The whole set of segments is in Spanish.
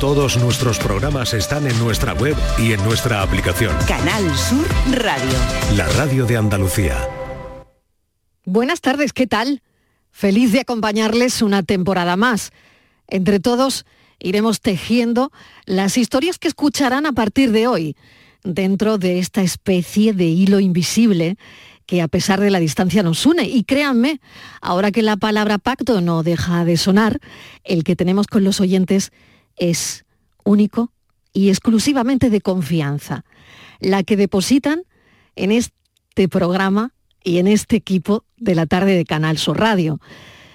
Todos nuestros programas están en nuestra web y en nuestra aplicación. Canal Sur Radio. La radio de Andalucía. Buenas tardes, ¿qué tal? Feliz de acompañarles una temporada más. Entre todos iremos tejiendo las historias que escucharán a partir de hoy, dentro de esta especie de hilo invisible que a pesar de la distancia nos une. Y créanme, ahora que la palabra pacto no deja de sonar, el que tenemos con los oyentes es único y exclusivamente de confianza, la que depositan en este programa y en este equipo de la tarde de Canal Sur Radio.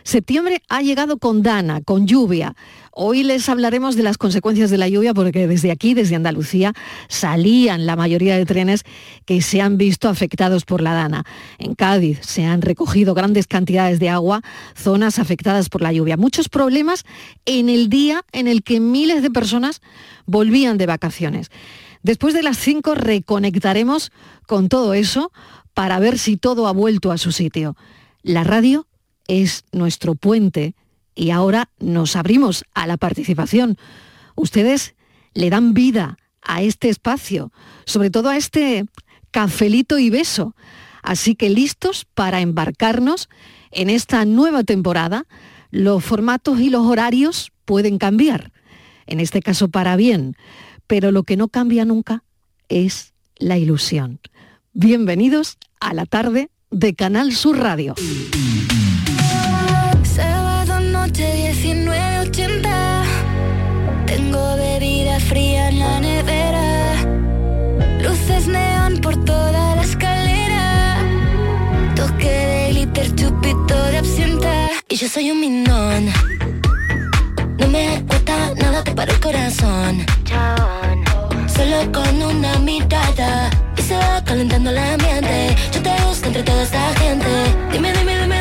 Septiembre ha llegado con dana, con lluvia. Hoy les hablaremos de las consecuencias de la lluvia porque desde aquí, desde Andalucía, salían la mayoría de trenes que se han visto afectados por la dana. En Cádiz se han recogido grandes cantidades de agua, zonas afectadas por la lluvia. Muchos problemas en el día en el que miles de personas volvían de vacaciones. Después de las 5 reconectaremos con todo eso para ver si todo ha vuelto a su sitio. La radio es nuestro puente y ahora nos abrimos a la participación. Ustedes le dan vida a este espacio, sobre todo a este cafelito y beso. Así que listos para embarcarnos en esta nueva temporada. Los formatos y los horarios pueden cambiar, en este caso para bien, pero lo que no cambia nunca es la ilusión. Bienvenidos a la tarde de Canal Sur Radio. Yo soy un minón. No me cuesta nada te para el corazón. Solo con una mirada Y se va calentando el ambiente Yo te busco entre toda esta gente. Dime, dime, dime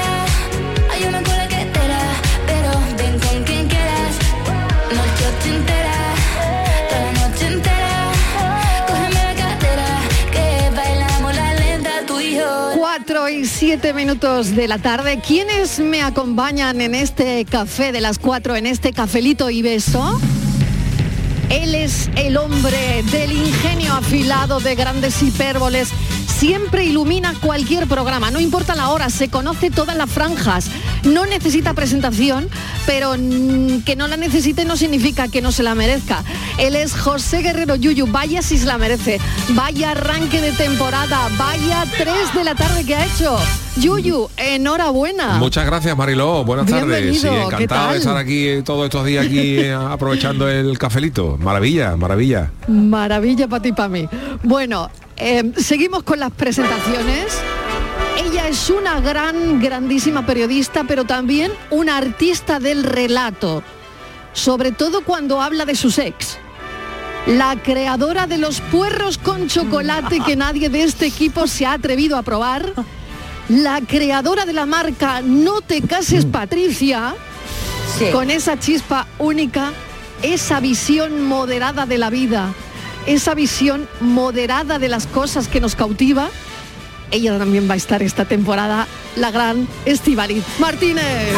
7 minutos de la tarde. ¿Quiénes me acompañan en este café de las 4, en este cafelito y beso? Él es el hombre del ingenio afilado de grandes hipérboles. Siempre ilumina cualquier programa, no importa la hora, se conoce todas las franjas. No necesita presentación, pero que no la necesite no significa que no se la merezca. Él es José Guerrero Yuyu, vaya si se la merece. Vaya arranque de temporada, vaya 3 de la tarde que ha hecho. Yuyu, enhorabuena. Muchas gracias Mariló, buenas tardes. Sí, ¿qué encantado de estar aquí eh, todos estos días aquí eh, aprovechando el cafelito. Maravilla, maravilla. Maravilla para ti para mí. Bueno, eh, seguimos con las presentaciones. Ella es una gran, grandísima periodista, pero también una artista del relato, sobre todo cuando habla de sus ex. La creadora de los puerros con chocolate que nadie de este equipo se ha atrevido a probar. La creadora de la marca No te cases Patricia, con esa chispa única, esa visión moderada de la vida, esa visión moderada de las cosas que nos cautiva. Ella también va a estar esta temporada, la gran Estivaliz Martínez.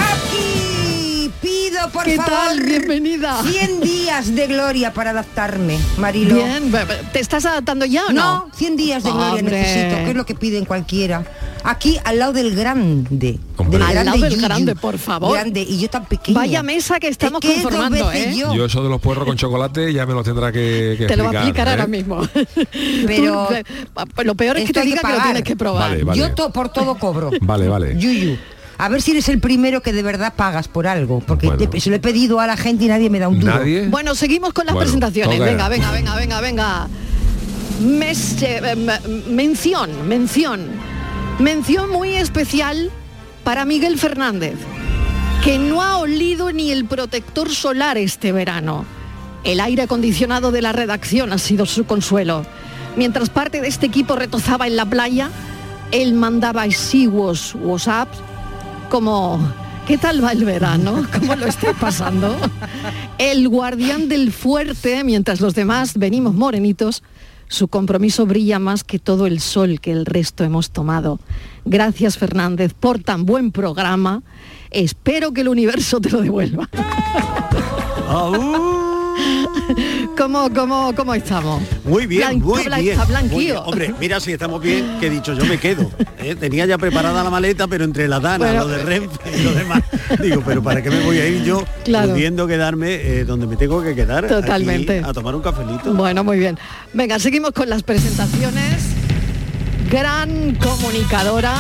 Por ¿Qué favor. tal? Bienvenida. 100 días de gloria para adaptarme, Marilo. Bien, ¿te estás adaptando ya o no? No, 100 días de gloria Hombre. necesito, que es lo que piden cualquiera. Aquí al lado del grande. Del Al grande lado del Yuyu. grande, por favor. Grande, y yo tan pequeña. Vaya mesa que estamos Es que conformando, ¿eh? yo. Yo eso de los puerros con chocolate ya me lo tendrá que, que Te lo va a explicar ¿eh? ahora mismo. Pero- Tú, eh, lo peor es que te que diga que, lo tienes que probar. Vale, vale. Yo to- por todo cobro. Vale, vale. Yuyu. A ver si eres el primero que de verdad pagas por algo, porque Bueno. te- se lo he pedido a la gente y nadie me da un duro. ¿Nadie? Bueno, seguimos con las Bueno, presentaciones. Venga, venga, venga, venga, venga. Mes- eh, m- mención, mención. Mención muy especial para Miguel Fernández, que no ha olido ni el protector solar este verano. El aire acondicionado de la redacción ha sido su consuelo. Mientras parte de este equipo retozaba en la playa, él mandaba exiguos WhatsApps como ¿Qué tal va el verano? ¿Cómo lo estáis pasando? El guardián del fuerte, mientras los demás venimos morenitos, su compromiso brilla más que todo el sol que el resto hemos tomado. Gracias Fernández por tan buen programa. Espero que el universo te lo devuelva. ¿Cómo, cómo, ¿Cómo estamos? Muy bien, Blan- muy blan- bien. blanquío. Muy bien. Hombre, mira si estamos bien, que he dicho, yo me quedo. ¿eh? Tenía ya preparada la maleta, pero entre la Dana, Bueno. lo de Renfe y lo demás, digo, pero ¿para qué me voy a ir yo Claro. pudiendo quedarme eh, donde me tengo que quedar? aquí, Totalmente. a tomar un cafelito. Bueno, muy bien. Venga, seguimos con las presentaciones. Gran comunicadora,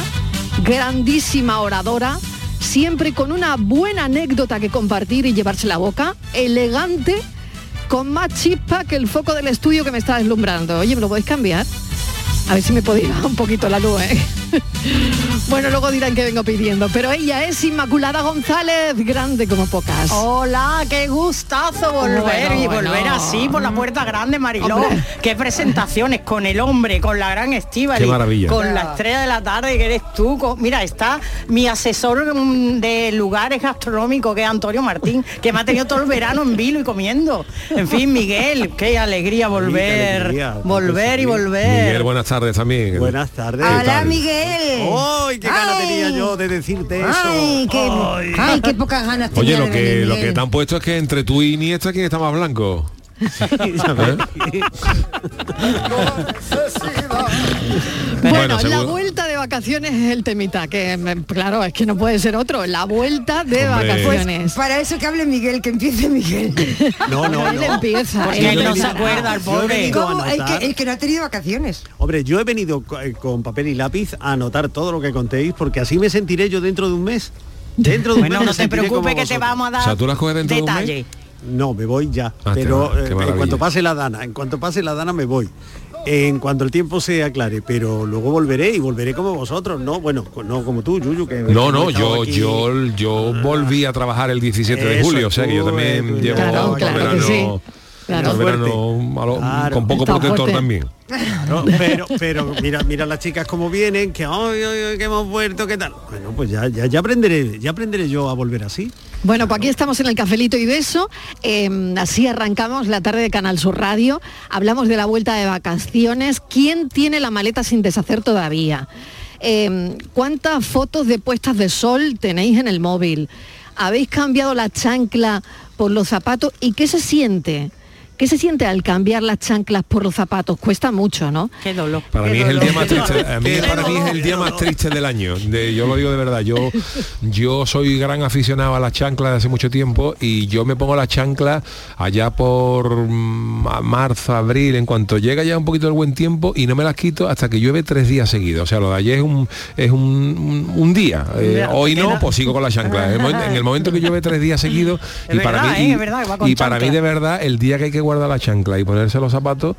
grandísima oradora, siempre con una buena anécdota que compartir y llevarse la boca, elegante, con más chispa que el foco del estudio que me está deslumbrando. Oye, ¿me lo podéis cambiar? A ver si me podéis bajar un poquito la luz, ¿eh? Bueno, luego dirán que vengo pidiendo, pero ella es Inmaculada González, grande como pocas. Hola, qué gustazo volver Bueno, y bueno. volver así por la puerta grande, Mariló. Hombre. Qué presentaciones con el hombre, con la gran maravilla. con la estrella de la tarde que eres tú. con- mira, está mi asesor mm, de lugares gastronómicos, que es Antonio Martín, que me ha tenido todo el verano en vilo y comiendo. En fin, Miguel, qué alegría volver, alegría, volver y volver. Miguel, buenas tardes también. Buenas tardes. Hola, tal? ¡Ay, qué ganas tenía yo de decirte eso! Ay, qué, Ay. ay, qué pocas ganas Oye, tenía lo de que, venir, lo que te han puesto es que entre tú y Iniesta, ¿quién está más blanco? Ves. Bueno, Bueno, la vuelta vacaciones es el temita, que mm, claro, es que no puede ser otro. La vuelta de Hombre. vacaciones. Para eso que hable Miguel, que empiece Miguel. No, no, Él no. empieza. Porque él él no empieza. se acuerda, el pobre. ¿Cómo? El anotar- que, el que no ha tenido vacaciones. Hombre, yo he venido eh, con papel y lápiz a anotar todo lo que contéis, porque así me sentiré yo dentro de un mes. Dentro de un Bueno, mes no te preocupes que te vamos a dar O sea, ¿tú las coges dentro de un mes? detalle. No, me voy ya. Ah, pero qué- qué eh, en cuanto pase la dana, en cuanto pase la dana me voy. En cuanto el tiempo se aclare, pero luego volveré y volveré como vosotros, ¿no? Bueno, no como tú, Yuyu, que No, no, yo, aquí. yo, yo volví a trabajar el 17 de julio, o sea que yo también tú llevo Claro, todo el claro que verano, sí. Claro. todo el verano Fuerte. a lo- Claro. con poco protector fuerte. también. Claro, pero, pero mira, mira las chicas como vienen, que que hemos vuelto, ¿qué tal? Bueno, pues ya, ya, ya aprenderé, ya aprenderé yo a volver así. Bueno, pues aquí estamos en el cafelito y beso. Eh, así arrancamos la tarde de Canal Sur Radio. Hablamos de la vuelta de vacaciones. ¿Quién tiene la maleta sin deshacer todavía? Eh, ¿Cuántas fotos de puestas de sol tenéis en el móvil? ¿Habéis cambiado la chancla por los zapatos? ¿Y qué se siente? ¿Qué se siente al cambiar las chanclas por los zapatos? Cuesta mucho, ¿no? Qué dolor. Para qué mí es el día más triste. A mí, Qué para mí es dolor, el qué día más dolor. triste del año. De- yo lo digo de verdad. Yo, yo soy gran aficionado a las chanclas de hace mucho tiempo y yo me pongo las chanclas allá por mm, marzo, abril, en cuanto llega ya un poquito el buen tiempo y no me las quito hasta que llueve tres días seguidos. O sea, lo de ayer es un, es un, un- día. Eh, hoy no, pues sigo con las chanclas. En el momento, que llueve tres días seguidos Es y para verdad, mí, ¿eh? y- verdad para mí de verdad el día que hay que guardar la chancla y ponerse los zapatos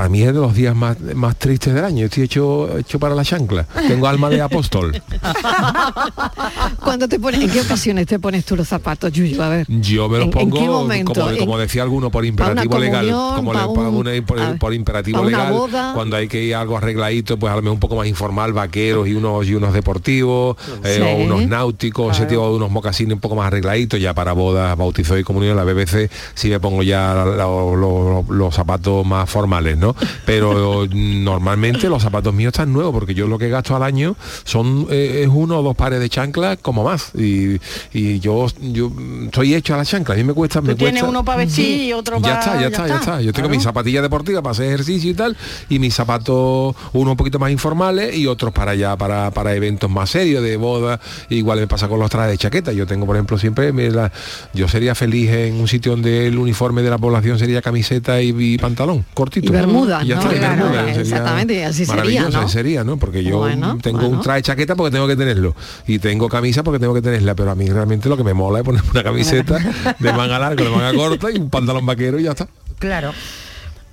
para mí es de los días más, más tristes del año. Estoy hecho, hecho para la chancla. Tengo alma de apóstol. ¿Cuándo te pones, ¿En qué ocasiones te pones tú los zapatos, Yuyu? A ver. Yo me los ¿En- en pongo, qué momento? como, ¿En- como decía alguno, por imperativo legal. Como le- un- una- por, ver, por imperativo legal. boda? Cuando hay que ir algo arregladito, pues a lo mejor un poco más informal, vaqueros y unos y unos deportivos, eh, Sí. o unos náuticos, ese tipo de unos mocasines un poco más arregladitos, ya para bodas, bautizo y comunión, la BBC sí me pongo ya la- la- lo- lo- los zapatos más formales, ¿no? Pero normalmente los zapatos míos están nuevos, porque yo lo que gasto al año son eh, es uno o dos pares de chanclas como más. Y, y yo, yo estoy hecho a la chancla, a mí me cuesta, me cuesta- uno para vestir y otro para... ya está, ya está, ya está. Yo tengo mis zapatillas deportivas para hacer ejercicio y tal, y mis zapatos, unos un poquito más informales y otros para allá, para, para eventos más serios, de boda. Igual me pasa con los trajes de chaqueta. Yo tengo, por ejemplo, siempre, me la- yo sería feliz en un sitio donde el uniforme de la población sería camiseta y, y pantalón, cortito. Y bermudas, ya ¿no? está, y Claro, bermudas, sería exactamente, así sería, maravilloso, ¿no? sería, ¿no? Porque yo Bueno, tengo bueno. un traje chaqueta porque tengo que tenerlo. Y tengo camisa porque tengo que tenerla. Pero a mí realmente lo que me mola es poner una camiseta de manga larga, de manga corta y un pantalón vaquero y ya está. Claro.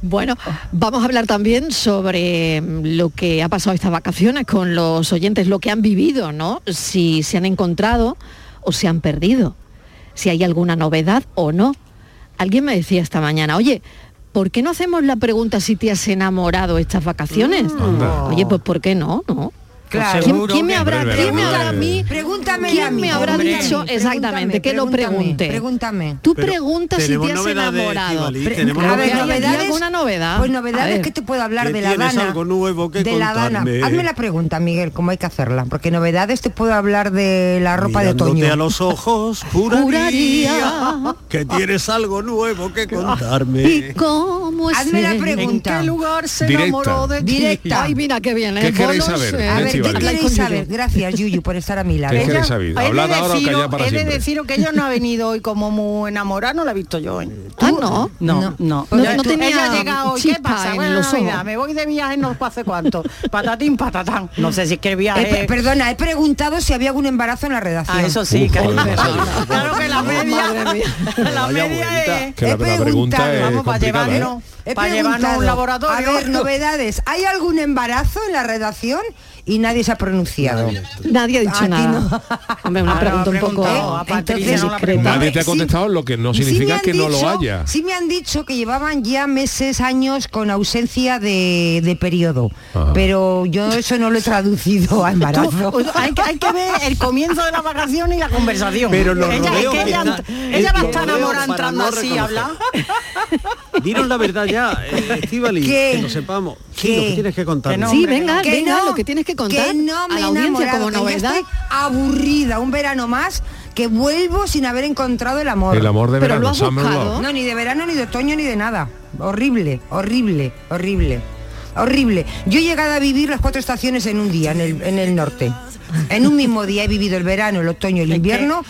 Bueno, vamos a hablar también sobre mm, lo que ha pasado estas vacaciones con los oyentes, lo que han vivido, ¿no? Si se han encontrado o se han perdido, si hay alguna novedad o no. Alguien me decía esta mañana, oye, ¿por qué no hacemos la pregunta si te has enamorado estas vacaciones? Anda. Oye, pues ¿por qué no? ¿No? Claro. ¿Quién, me habrá, Hombre, quién me habrá a mí? Pregunta Pregúntame ¿Quién a mí, me habrá hombre. dicho exactamente que lo pregunte? Pregúntame. Tú preguntas si te has enamorado. Tenemos a ver, ¿Hay novedades. alguna novedad? Pues novedades que te puedo hablar de la algo nuevo que de la Dana. contarme. Hazme la pregunta, Miguel, cómo hay que hacerla. Porque novedades te puedo hablar de la ropa de otoño. a los ojos, juraría, que tienes algo nuevo que contarme. ¿Y cómo es Hazme la pregunta. ¿En qué lugar se Directa. enamoró de ti? Directa. Ay, mira qué bien. ¿Qué ¿eh? queréis saber? Eh, ¿qué queréis saber? Gracias, Yuyu, por estar a mi lado. ¿Qué Ella- queréis saber? he de Hablad ahora o callad para He de siempre. deciros que ella no ha venido hoy como muy enamorada, no la he visto yo hoy. Ah, no. No, No. no. No- Ya no tú- tenía ella ha llegado hoy, ¿qué pasa? me voy de viaje no sé hace cuánto. Patatín, patatán. No sé si es que el Eh, viaje... pe- perdona, he preguntado si había algún embarazo en la redacción. Ah, eso sí, Uf, que claro que la media, la media es, Que la, pregunta es vamos, para ¿eh? llevarnos, He para llevarnos un laboratorio. A ver, novedades. ¿Hay algún embarazo en la redacción? Y nadie se ha pronunciado. Nadie ha dicho A nada. no. Hombre, una Ah, no, pregunta un poco Entonces, no. Nadie te ha Sí, contestado, lo que no significa que no lo haya. Sí me han dicho que llevaban ya meses, años con ausencia de, de periodo. Pero yo eso no lo he traducido a embarazo. Tú- hay, que- hay que ver el comienzo de la vacación y la conversación. Pero ella, es que ella, está- ella va a estar enamorada entrando no así a hablar. Dinos la verdad ya, eh, que lo sepamos. Sí, ¿Qué? lo que tienes que contar. Que no, Sí, venga, Que venga, no, lo que tienes que contar que no a me la audiencia como novedad. estoy aburrida, un verano más, que vuelvo sin haber encontrado el amor. El amor de Pero lo verano, has. No, ni de verano, ni de otoño, ni de nada. Horrible, horrible, horrible. Horrible. Yo he llegado a vivir las cuatro estaciones en un día, en el, en el norte. En un mismo día he vivido el verano, el otoño, el invierno.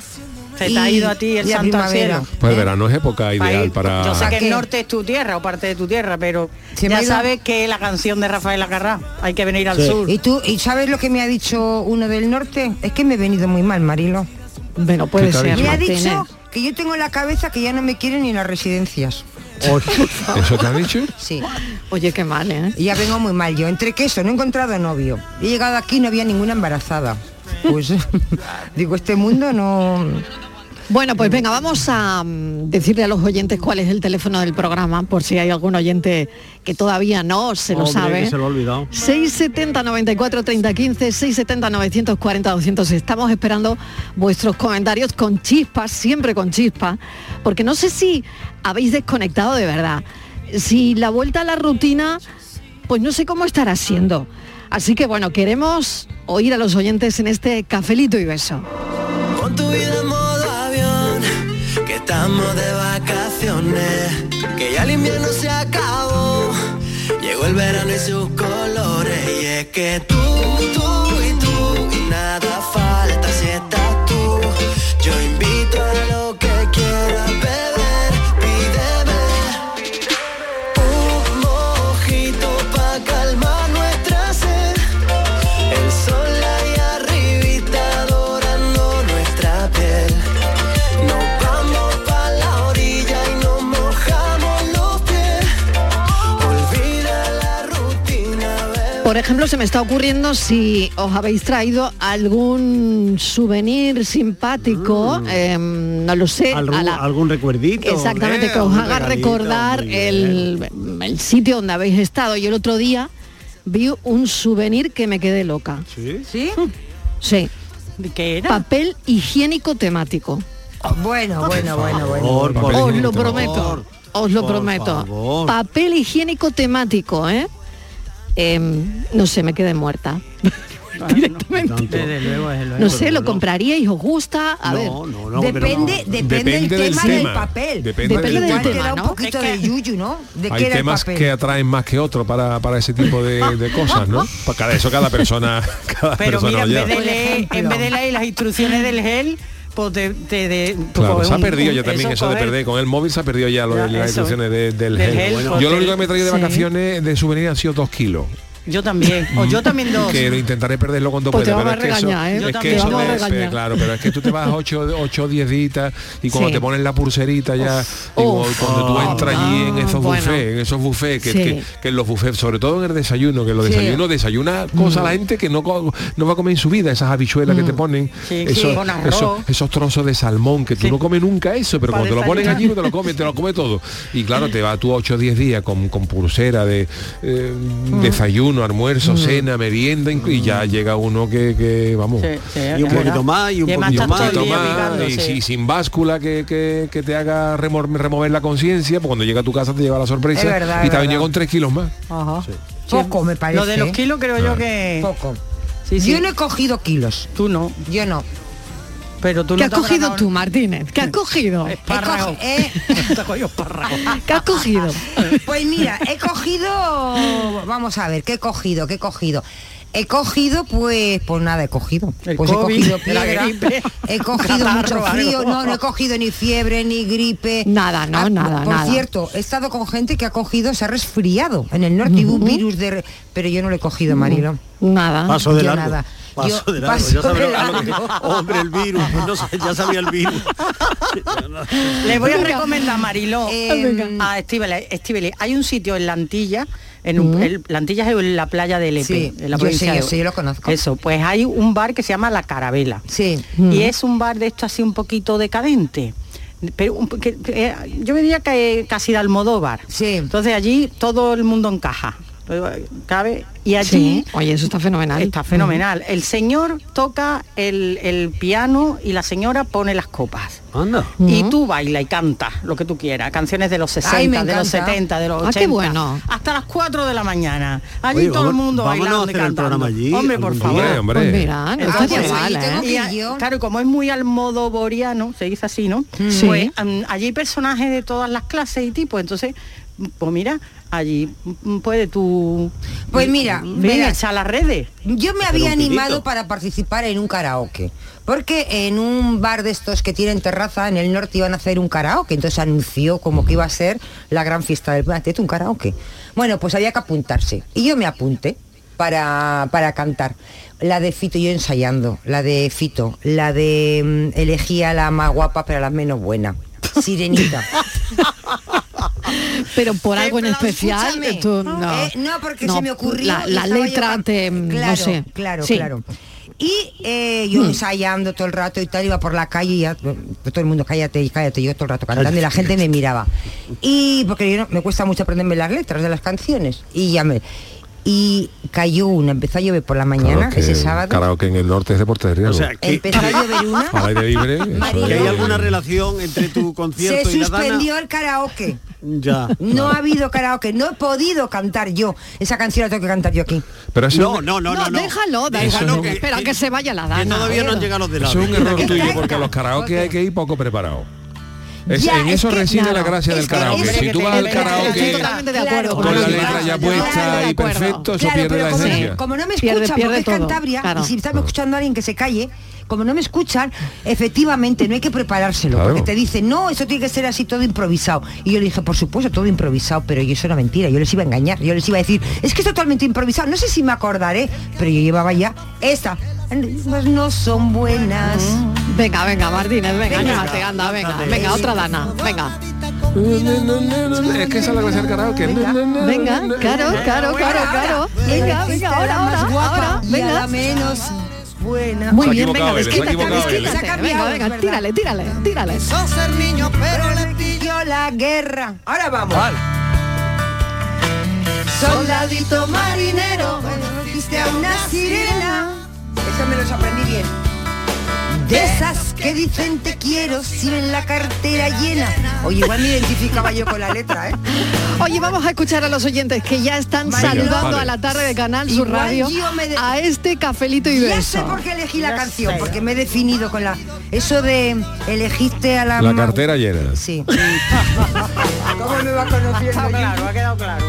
Se te ha ido a ti el santo al cielo. Pues el verano es época ideal para... Yo sé que ¿Para el norte es tu tierra o parte de tu tierra, pero Se me ha ya sabes que la canción de Rafael Acarrá hay que venir al Sí. sur. ¿Y tú, y sabes lo que me ha dicho uno del norte? Es que me he venido muy mal, Marilo. Bueno, puede ¿Qué te ha ser. Me ha dicho que yo tengo en la cabeza que ya no me quieren ni en las residencias. ¿Eso te han dicho? Sí. Oye, qué mal, ¿eh? Y ya vengo muy mal yo. Entre que eso, no he encontrado novio. He llegado aquí y no había ninguna embarazada. Pues digo, este mundo no... Bueno, pues venga, vamos a mm, decirle a los oyentes cuál es el teléfono del programa, por si hay algún oyente que todavía no se lo Hombre, sabe. que se lo ha olvidado. 670 94 30 15 670 940 200 estamos esperando vuestros comentarios con chispas siempre con chispas porque no sé si habéis desconectado de verdad si la vuelta a la rutina pues no sé cómo estará siendo así que bueno queremos oír a los oyentes en este cafelito y beso tu vida estamos de vacaciones, que ya el invierno se acabó, llegó el verano y sus colores, y es que tú, por ejemplo se me está ocurriendo si os habéis traído algún souvenir simpático em, no lo sé Algún, a la- algún recuerdito. Exactamente, ¿eh? que os haga recordar el, el sitio donde habéis estado. Yo el otro día vi un souvenir que me quedé loca. ¿Sí? ¿Sí? Sí, ¿Qué era? papel higiénico temático. Bueno, bueno, bueno, bueno. Por, por Os lo prometo, os lo Por prometo. favor. Papel higiénico temático, ¿eh? Em, no sé, me quedé muerta. Directamente. Tanto. Desde luego, desde luego. No sé, ¿lo no. compraríais? ¿Os gusta? A ver. No, no, no, depende, no. depende, del tema del papel. Depende, Depende del te tema, da un ¿no? poquito Es que- de yuyu, ¿no? De Hay qué era el temas papel. que atraen más que otros para, para ese tipo de, de cosas, ¿no? Para cada eso cada persona, cada Pero persona mira, en vez, de leer, en vez de leer las instrucciones del gel, pues te... te de, Claro, se ha perdido un- ya también eso, de perder. Con el móvil se ha perdido ya, lo de Ya, las instrucciones de- del, Del gel. gel, Bueno, yo lo único que me he traído de vacaciones de souvenir han sido dos kilos. Yo también. O yo también dos. Que lo intentaré perderlo cuando Pues pueda. pero es que regañar, ¿eh? eso, es que regañar. claro, pero es que tú te vas 8 o 10 días y cuando Sí. te pones la pulserita ya, digo, Uf. cuando tú entras allí en esos Bueno. buffets, en esos buffets, que, Sí. que, que en los buffets, sobre todo en el desayuno, que los Sí. desayunos desayuna cosas la gente que no, va a comer en su vida, esas habichuelas que te ponen, Sí, esos, sí, con arroz. esos, esos trozos de salmón que tú no comes nunca eso, pero cuando te lo ponen allí no te lo comes, te lo comes todo. Y claro, te va tú 8 o 10 días con, con pulsera de eh, desayuno desayuno, almuerzo, cena, merienda y ya llega uno que, que, vamos. Sí, sí, Y un poquito más, y un poquito más. y sí. si- sin báscula que, que- que te haga remor- remover la conciencia, pues cuando llega a tu casa te lleva la sorpresa verdad, y te ha venido con tres kilos más. Ajá. Poco me parece. Lo de los ¿eh? kilos creo yo que... Poco. Sí, sí. Yo no he cogido kilos. Tú no, Yo no. Pero tú ¿Qué no has cogido tú, Martínez? ¿Qué has cogido? Espárrago. He eh, cogido. ¿Qué has cogido? Pues mira, he cogido, vamos a ver, ¿qué he cogido? ¿Qué he cogido? He cogido, pues, pues nada, he cogido. El pues COVID, he cogido piedra, gripe, he cogido catarro, mucho frío, no, no he cogido ni fiebre, ni gripe. Nada, no, Ah, nada, Por nada. cierto, he estado con gente que ha cogido, se ha resfriado en el norte, y un virus de... Pero yo no lo he cogido, Marilo. Nada. Paso de Yo largo. nada. Paso Yo de largo. paso ya sabía de a lo que- hombre, el virus. pues no sé, ya sabía el virus. Le voy a recomendar a Mariló, Eh, a Estíbaliz. Estíbaliz, Hay un sitio en Lantilla, en un, el- Lantilla es en la playa de Lepe, Sí, en la yo provincia sé, yo de- yo lo conozco. Eso, pues hay un bar que se llama La Carabela. Sí. Y es un bar de esto así un poquito decadente. Pero que- que, eh, yo me diría que casi de Almodóvar. Sí. Entonces allí todo el mundo encaja. Eh, Cabe. Y allí Sí, oye, eso está fenomenal. Está fenomenal. El señor toca el, el piano y la señora pone las copas. Anda. Y tú baila y canta lo que tú quieras, canciones de los 60, Ay, me de los encanta. 70, de los Ah, 80. qué bueno. Hasta las 4 de la mañana. Allí Oye, todo el mundo bailando y cantando. allí Hombre, por favor. Hombre. Pues mira, no Ah, pues mal, ¿eh? Y claro, como es muy almodovoriano, se dice así, ¿no? Sí. Pues allí hay personajes de todas las clases y tipos, entonces, pues mira, allí mm, puede tú... Pues mira, ven, verás. echar las redes. Yo me había animado para participar en un karaoke, porque en un bar de estos que tienen terraza en el norte iban a hacer un karaoke, entonces anunció como que iba a ser la gran fiesta del planeta, un karaoke. Bueno, pues había que apuntarse y yo me apunté para, para cantar. La de Fito, yo ensayando, la de Fito, la de mm, elegía la más guapa pero la menos buena. Sirenita. Pero por algo en especial, tú no. eh, no, porque No, se me ocurrió. La, la yo letra te. Claro, no sé. claro, Sí. claro. Y eh, yo ensayando todo el rato y tal, iba por la calle y ya, todo el mundo cállate y cállate, yo todo el rato cantando y la gente me miraba. Y porque yo no- me cuesta mucho aprenderme las letras de las canciones. Y ya me. Y cayó una, empezó a llover por la mañana, Claro que ese sábado. Karaoke en el norte es deporte de riesgo. O sea, que, Empezó a llover una. Al aire libre. que hay alguna relación entre tu Se concierto y la dana. suspendió el karaoke. Ya. No ha habido karaoke, no he podido cantar yo. Esa canción la tengo que cantar yo aquí. Pero eso No, no, no, no, no. déjalo, Déjalo eso. Espera que se vaya la Que dana. todavía no han llegado los de la es un error tuyo porque a los karaoke hay que ir poco preparado. Es- Ya, en es eso que- reside la gracia del que karaoke. es Si que tú vas al karaoke Estoy totalmente de acuerdo. Claro, con la letra ya puesta claro, y perfecto, eso Claro, pierde pero la como, esencia. como no me Pierde- pierde porque es Cantabria, y si está me escuchando alguien que se calle, como no me escuchan, efectivamente no hay que preparárselo, Claro. porque te dicen, no, eso tiene que ser así todo improvisado. Y yo le dije, por supuesto, todo improvisado, pero yo eso era mentira, yo les iba a engañar, yo les iba a decir, es que es totalmente improvisado, no sé si me acordaré, pero yo llevaba ya esta. Pues no son buenas. Venga, venga, Martínez, venga, Venga. anímate, anda, venga, venga, otra dana, venga. Es que esa es la gracia del karaoke. Venga, claro, claro, claro, claro. Venga, venga, ahora, más ahora, ahora, venga. menos buena. Muy bien, venga, desquítate, desquítate. cambiado, Venga, venga, tírale, tírale, tírale. Son ser niño, pero le pilló la guerra. Ahora vamos. Soldadito marinero, viste a una sirena. Eso me los aprendí bien. De esas que dicen te quiero si ven la cartera llena. Oye, igual me identificaba yo con la letra, ¿eh? Oye, vamos a escuchar a los oyentes que ya están saludando vale. a la tarde de Canal Sur Radio de- a este cafelito y Ya sé beso. por qué elegí la canción, porque me he definido con la... Eso de elegiste a la... La cartera llena. Sí. ¿Cómo me va conociendo? Claro, ha quedado claro.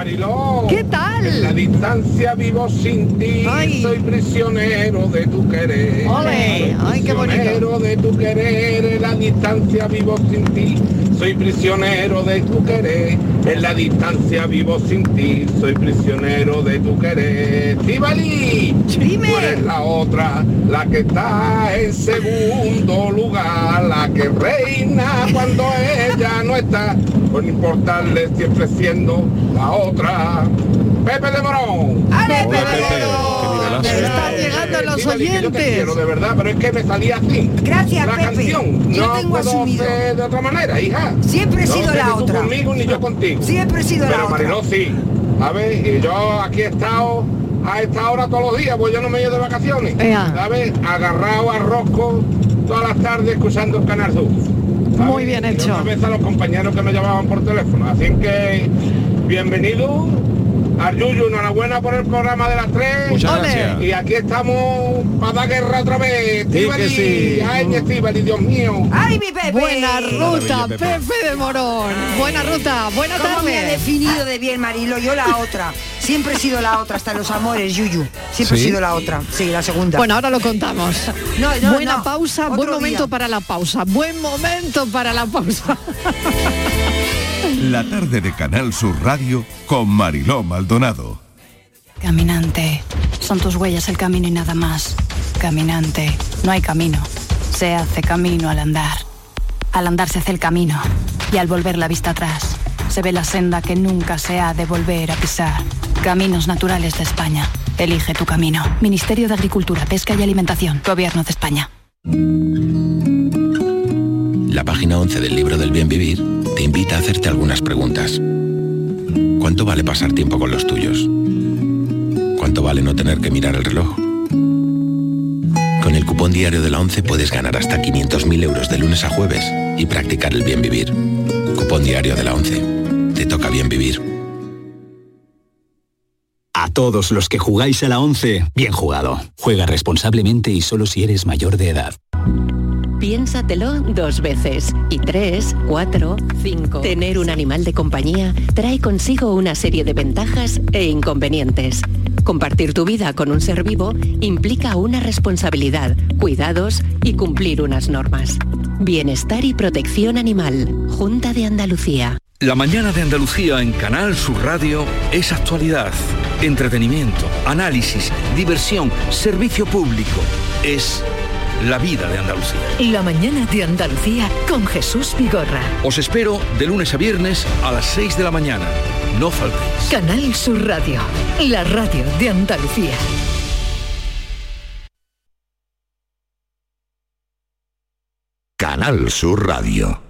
Mariló. ¿Qué tal? En la distancia vivo sin ti, Ay. soy prisionero de tu querer. Ole, ay, qué bonito. Prisionero de tu querer, en la distancia vivo sin ti, soy prisionero de tu querer. En la distancia vivo sin ti, soy prisionero de tu querer. ¡Tibali! Dime. Tú eres la otra, la que está en segundo lugar, la que reina cuando ella no está, por importarle siempre siendo la otra. Pepe de Morón. ¡Ale, Pepe! Pepe. Qué nivelazo. Están llegando los Estíbaliz, que yo oyentes. quiero, de verdad, pero es que me salía así. Gracias, la Pepe. canción. Yo no tengo puedo asumido. hacer de otra manera, hija. Siempre he No sido sé la ni tú otra. conmigo ni yo contigo. Siempre he sido la Pero otra. Mariló sí. A ver, y yo aquí he estado a esta hora todos los días, pues yo no me he ido de vacaciones. Ea. ¿Sabes? Agarrado a Rosco todas las tardes escuchando el Canal Sur. Muy bien hecho. otra vez a los compañeros que me llamaban por teléfono. Así que, bienvenido. Al Yuyu, enhorabuena por el programa de las tres. Muchas Ole. gracias. Y aquí estamos para dar guerra otra vez. Sí que Estíbaliz. sí. Ay, mi Dios mío. ¡Ay, mi Pepe! Buena ruta, Pepe. Pepe de Morón. Buena ruta, buena ¿Cómo me ha definido de bien, Marilo? Yo la otra. Siempre he sido la otra, hasta los amores, Yuyu. Siempre ¿Sí? he sido la otra. Sí, la segunda. Bueno, ahora lo contamos. No, no, Buena no. pausa, Otro buen día. momento para la pausa. Buen momento para la pausa. La tarde de Canal Sur Radio con Mariló Maldonado. Caminante, son tus huellas el camino y nada más. Caminante, no hay camino. Se hace camino al andar. Al andar se hace el camino. Y al volver la vista atrás, se ve la senda que nunca se ha de volver a pisar. Caminos Naturales de España. Elige tu camino. Ministerio de Agricultura, Pesca y Alimentación. Gobierno de España. La página 11 del libro del bien vivir te invita a hacerte algunas preguntas. ¿Cuánto vale pasar tiempo con los tuyos? ¿Cuánto vale no tener que mirar el reloj? Con el cupón diario de la 11 puedes ganar hasta 500.000 euros de lunes a jueves y practicar el bien vivir. Cupón diario de la 11. Te toca bien vivir. Todos los que jugáis a la 11, bien jugado. Juega responsablemente y solo si eres mayor de edad. Piénsatelo dos veces. Y tres, cuatro, cinco. Tener un animal de compañía trae consigo una serie de ventajas e inconvenientes. Compartir tu vida con un ser vivo implica una responsabilidad, cuidados y cumplir unas normas. Bienestar y protección animal. Junta de Andalucía. La mañana de Andalucía en Canal Sur Radio es actualidad, entretenimiento, análisis, diversión, servicio público. Es la vida de Andalucía. La mañana de Andalucía con Jesús Vigorra. Os espero de lunes a viernes a las 6 de la mañana. No faltéis. Canal Sur Radio, la radio de Andalucía. Canal Sur Radio.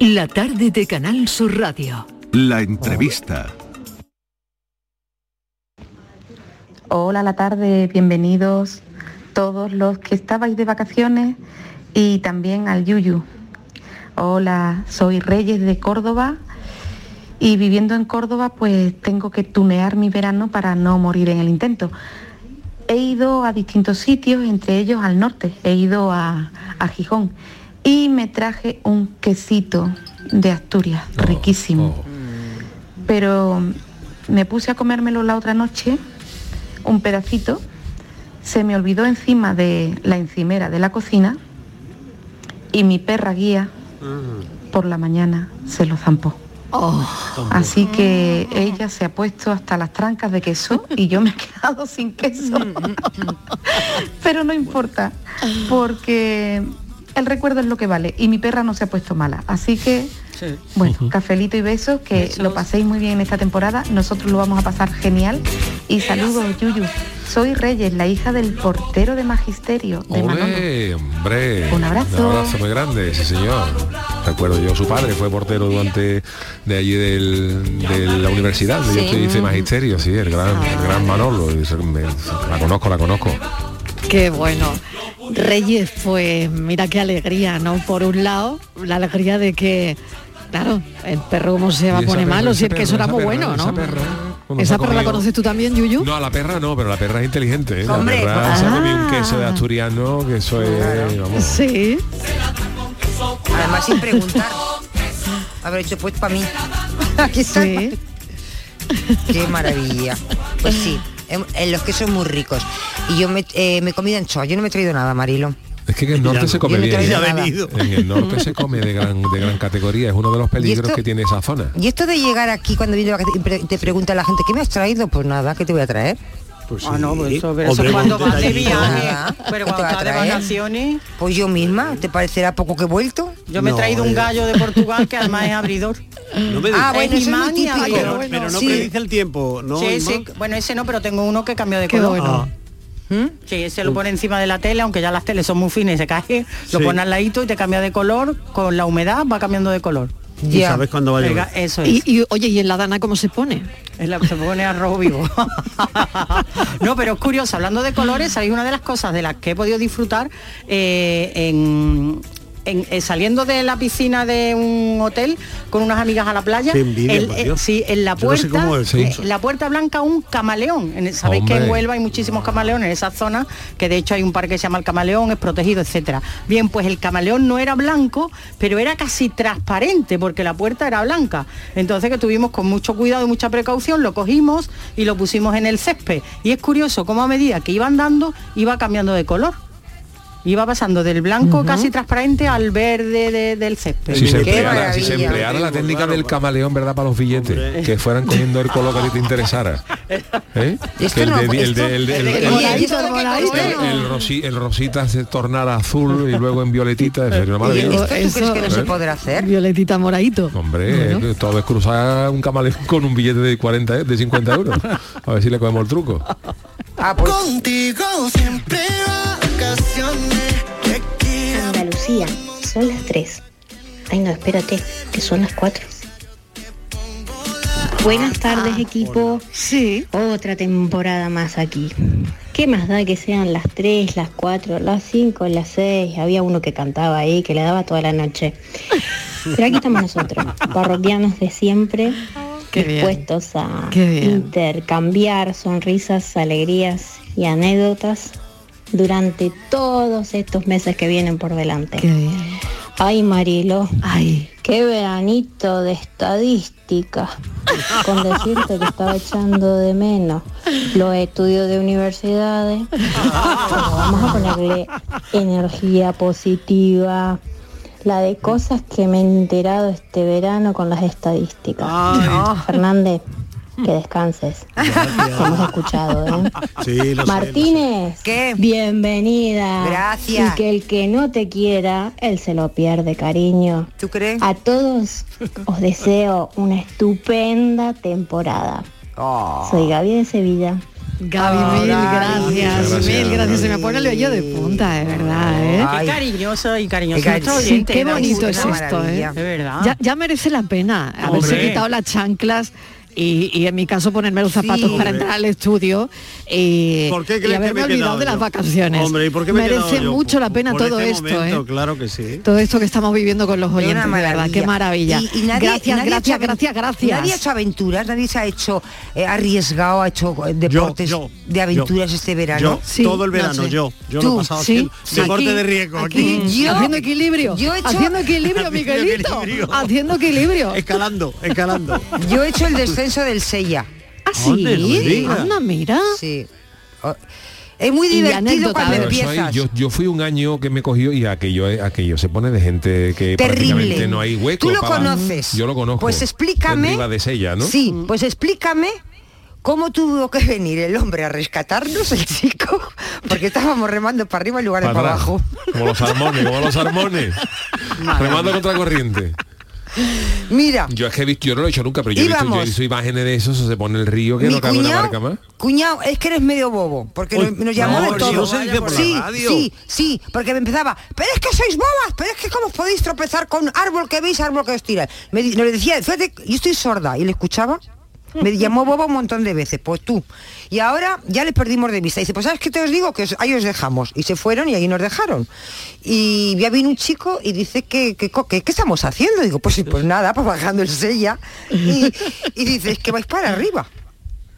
La tarde de Canal Sur Radio. La entrevista. Hola, la tarde, bienvenidos todos los que estabais de vacaciones y también al Yuyu. Hola, soy Reyes de Córdoba y viviendo en Córdoba pues tengo que tunear mi verano para no morir en el intento. He ido a distintos sitios, entre ellos al norte, he ido a, a Gijón y me traje un quesito de Asturias, riquísimo. Pero me puse a comérmelo la otra noche un pedacito, se me olvidó encima de la encimera de la cocina y mi perra guía por la mañana se lo zampó. Así que ella se ha puesto hasta las trancas de queso y yo me he quedado sin queso. Pero no importa, porque el recuerdo es lo que vale y mi perra no se ha puesto mala. Así que, bueno, cafelito y besos, que lo paséis muy bien en esta temporada. Nosotros lo vamos a pasar genial. Y saludos, Yuyu. Soy Reyes, la hija del portero de magisterio de Manolo. Hombre. Un abrazo. Un abrazo muy grande, sí señor. Recuerdo yo, su padre fue portero durante de allí del- de la universidad, Sí. yo hice magisterio, sí, el gran, el gran Manolo. la conozco, la conozco. Qué bueno. Reyes, pues mira qué alegría, ¿no? Por un lado, la alegría de que, claro, el perro como se va a poner malo, si es que eso era muy perra, bueno, ¿no? esa perra, ¿Esa perra la conoces tú también, Yuyu? No, a la perra no, pero la perra es inteligente. ¿eh? La Hombre, perra pues- se ha comido un Ah. queso de asturiano, que eso es, vamos. Sí. Además sin preguntar. Haber hecho pues para mí. Aquí está. Qué maravilla. Pues sí, en, en los quesos muy ricos. Y yo me, eh, me he comido anchoa. Yo no me he traído nada, Marilo. Es que en el norte se come yo no he bien. nada. En el norte se come de gran, de gran categoría. Es uno de los peligros esto- que tiene esa zona. Y esto de llegar aquí cuando viene te pregunta la gente, ¿qué me has traído? Pues nada, ¿qué te voy a traer? Pues Ah, no, pues eso, pero eso cuando vas de viaje, pero ¿Qué te cuando va a estás de vacaciones. Pues yo misma, ¿te parecerá poco que he vuelto? Yo me he traído un gallo de Portugal que además es abridor. No me Ah, bueno, Es eso típico. pero, pero no Sí. predice el tiempo, ¿no? sí, Inma? sí, bueno, ese no, pero tengo uno que cambió de Qué color. bueno. ¿Mm? Sí, ese lo pone encima de la tele, aunque ya las teles son muy finas y se cae, lo Sí. pone al ladito y te cambia de color, con la humedad va cambiando de color. Y sabes cuándo va a Eso es. Y, y, oye, ¿y en la dana cómo se pone? Es la que se pone a rojo vivo. no, pero es curioso, hablando de colores, sabéis una de las cosas de las que he podido disfrutar eh, en, en- eh, saliendo de la piscina de un hotel con unas amigas a la playa. Envidia, el- eh, sí, en la Yo no sé puerta, es eh, la puerta blanca un camaleón. En- Sabéis que en. Huelva hay muchísimos camaleones en esa zona, que de hecho hay un parque que se llama el camaleón, es protegido, etcétera. Bien, pues el camaleón no era blanco, pero era casi transparente, porque la puerta era blanca. Entonces que tuvimos con mucho cuidado y mucha precaución, lo cogimos y lo pusimos en el césped. Y es curioso cómo a medida que iba andando, iba cambiando de color. Iba pasando del blanco casi transparente al verde de- del césped. Si se, empleara, si se maravilla. empleara la técnica del camaleón, ¿verdad? Para los billetes, que fueran cogiendo el color que a ti te interesara. ¿Eh? El rosita se tornara azul y luego en violetita, es. ¿Esto tú crees que no se ¿Eh? podrá hacer? Violetita moradito. Hombre, Bueno. que todo es cruzar un camaleón con un billete de 40, e- de 50 euros. A ver si le cogemos el truco. Ah, pues. Contigo siempre vacaciones. Andalucía, son las 3. Ay, no, espérate, que son las 4. Buenas tardes, equipo. Sí. Otra temporada más aquí. ¿Qué más da que sean las 3, las 4, las 5, las 6? Había uno que cantaba ahí, que le daba toda la noche. Pero aquí estamos nosotros, parroquianos de siempre, Qué bien. dispuestos a intercambiar sonrisas, alegrías y anécdotas durante todos estos meses que vienen por delante. Qué bien. Ay, Marilo. Ay. Qué veranito de estadística. Con decirte que estaba echando de menos los estudios de universidades. Pero vamos a ponerle energía positiva. La de cosas que me he enterado este verano con las estadísticas. Fernández, que descanses. Te hemos escuchado, ¿eh? Sí, lo sé, lo sé. Martínez, bienvenida. Gracias. Y que el que no te quiera, él se lo pierde, cariño. ¿Tú crees? A todos os deseo una estupenda temporada. Oh. Soy Gaby de Sevilla. Gaby, mil gracias, Gracias, mil gracias. Se me pone el vello de punta, de verdad, ¿eh? Qué cariñoso y cariñoso Qué cari- Sí, qué bonito es esto, ¿eh? De verdad. Ya, ya merece la pena haberse Hombre. quitado las chanclas y, y en mi caso ponerme los zapatos Sí. para entrar al estudio y, ¿Por qué y haberme me he olvidado de las vacaciones. Hombre, ¿y por qué me he merece yo? mucho la pena Por todo este esto, momento, ¿eh? Claro que sí. Todo esto que estamos viviendo con los oyentes, de verdad, qué maravilla. Y- y nadie- gracias, nadie ha gracias, hecho gracias, gracias. Nadie ha hecho aventuras, nadie se ha hecho eh, arriesgado, ha hecho eh, deportes yo, de aventuras yo, este verano. Yo, Sí, todo el no verano, sé. yo. Yo Tú, lo he pasado sí, haciendo deporte aquí, de riesgo aquí, haciendo equilibrio, yo he hecho- haciendo equilibrio, Miguelito, haciendo equilibrio. Escalando, escalando. Yo he hecho el descenso del Sella. ¿Ah, sí? No. Anda, mira. Sí. Oh, Es muy divertido cuando empiezas. yo, yo fui un año que me cogió y aquello, eh, aquello se pone de gente que Terrible. prácticamente no hay hueco. Tú lo para- conoces. Yo lo conozco. Pues explícame. De Sella, ¿no? Sí, pues explícame cómo tuvo que venir el hombre a rescatarnos, el chico, porque estábamos remando para arriba en lugar de Para abajo. Como los salmones, como los salmones. Remando contra corriente. Mira, Yo es que he visto, yo no lo he hecho nunca, pero yo he visto, yo he visto imágenes de eso, se pone el río que mi no cabe una barca más. cuñado, es que eres medio bobo, porque Uy, nos, nos llamó no, de si todo. sí, sí, sí, porque me empezaba, pero es que sois bobas, pero es que cómo podéis tropezar con árbol que veis, árbol que os tira. Me, le decía, fíjate, yo estoy sorda y le escuchaba. Me llamó boba un montón de veces, pues tú. Y ahora ya le perdimos de vista. Y dice, pues ¿sabes qué te os digo? Que os- ahí os dejamos. Y se fueron y ahí nos dejaron. Y ya vino un chico y dice, que- ¿qué estamos haciendo? Digo, pues, pues nada, pues bajando el sella. Y, y dice, es que vais para arriba.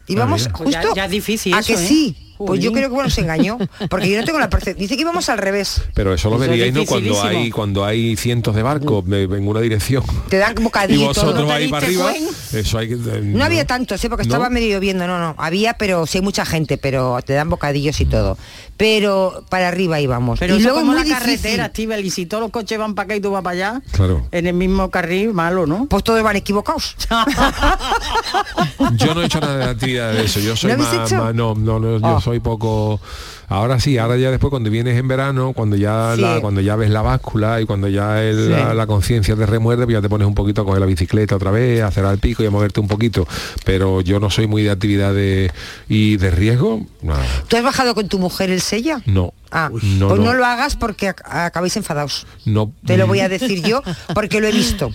Y vamos mira. Pues ya- justo ya es difícil a eso, que ¿eh? sí. Pues yo creo que bueno, se engañó. Porque yo no tengo la percepción. Dice que íbamos al revés. Pero eso lo Eso es veríais, ¿no? Cuando hay, cuando hay cientos de barcos eh, en una dirección. Te dan Y bocadillo y vosotros todo. vais para arriba. Eso hay que. eh, No había tanto, sí, porque ¿No? estaba medio lloviendo, no, no. Había, pero sí hay mucha gente, pero te dan bocadillos y todo. Pero para arriba íbamos. Pero y eso luego como es la muy difícil. carretera, Estíbal, y si todos los coches van para acá y tú vas para allá, Claro. en el mismo carril, malo, ¿no? Pues todos van equivocados. Yo no he hecho nada de actividad de eso. Yo soy ¿No habéis más, más- no, no, no, yo Ah. soy poco. Ahora sí, ahora ya después cuando vienes en verano, cuando ya Sí. la, cuando ya ves la báscula y cuando ya el- Sí. la, la conciencia te remuerde, pues ya te pones un poquito a coger la bicicleta otra vez, a hacer al pico y a moverte un poquito. Pero yo no soy muy de actividad de, y de riesgo, nada. ¿Tú has bajado con tu mujer el sella? No. Ah, no, pues no. no. lo hagas porque ac- acabáis enfadados. No. Te lo voy a decir yo porque lo he visto.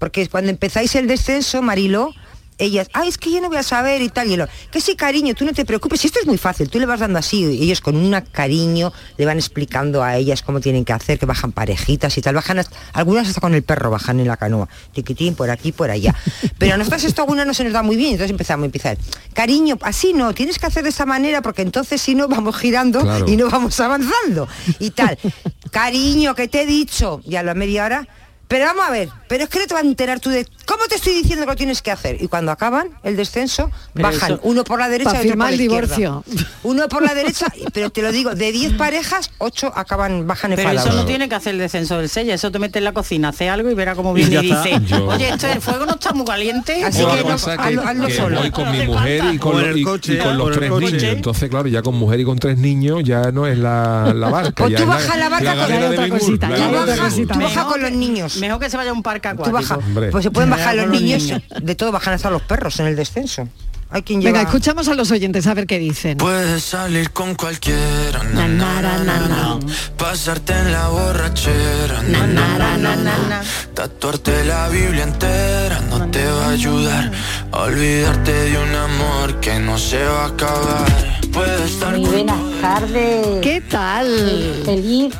Porque cuando empezáis el descenso, Marilo, ellas, ah, es que yo no voy a saber y tal, y lo, que sí, cariño, tú no te preocupes, esto es muy fácil, tú le vas dando así, y ellos con un cariño le van explicando a ellas cómo tienen que hacer, que bajan parejitas y tal, bajan hasta- algunas hasta con el perro bajan en la canoa, tiquitín, por aquí, por allá. Pero a nosotros esto alguna no se nos da muy bien, entonces empezamos a empezar, cariño, así no, tienes que hacer de esta manera, porque entonces si no vamos girando Claro. y no vamos avanzando y tal. Cariño, que te he dicho, ya a la media hora. Pero vamos a ver, pero es que no te vas a enterar tú de cómo te estoy diciendo que lo tienes que hacer. Y cuando acaban el descenso, Pero bajan eso- uno por la derecha y otro por la izquierda. divorcio. Uno por la derecha, pero te lo digo, de 10 parejas, 8 acaban, bajan Pero enfadados. eso no tiene que hacer el descenso del sella, eso te mete en la cocina, hace algo y verá cómo viene y, dice, Yo- oye, esto el fuego no está muy caliente. Así que no, hazlo- hazlo que solo. voy con mi No mujer y con, en los- el y- coche, y con o los en el tres coche. niños. Entonces, claro, ya con mujer y con tres niños ya no es la, la barca. Pues ya tú es baja la barca con- la otra cosita. Tú baja Mejor con los niños. Mejor que se vaya a un parque Tú acuático. baja. Hombre. Pues se pueden bajar los niños, niños. de todo bajan hasta los perros en el descenso. Hay quien lleva... Venga, escuchamos a los oyentes a ver qué dicen. Puedes salir con cualquiera, na, na, na, na, na. pasarte en la borrachera, na, na, na, na, na. tatuarte la Biblia entera no te va a ayudar olvidarte de un amor que no se va a acabar. Puedes estar Muy con buenas tardes. ¿Qué tal? Feliz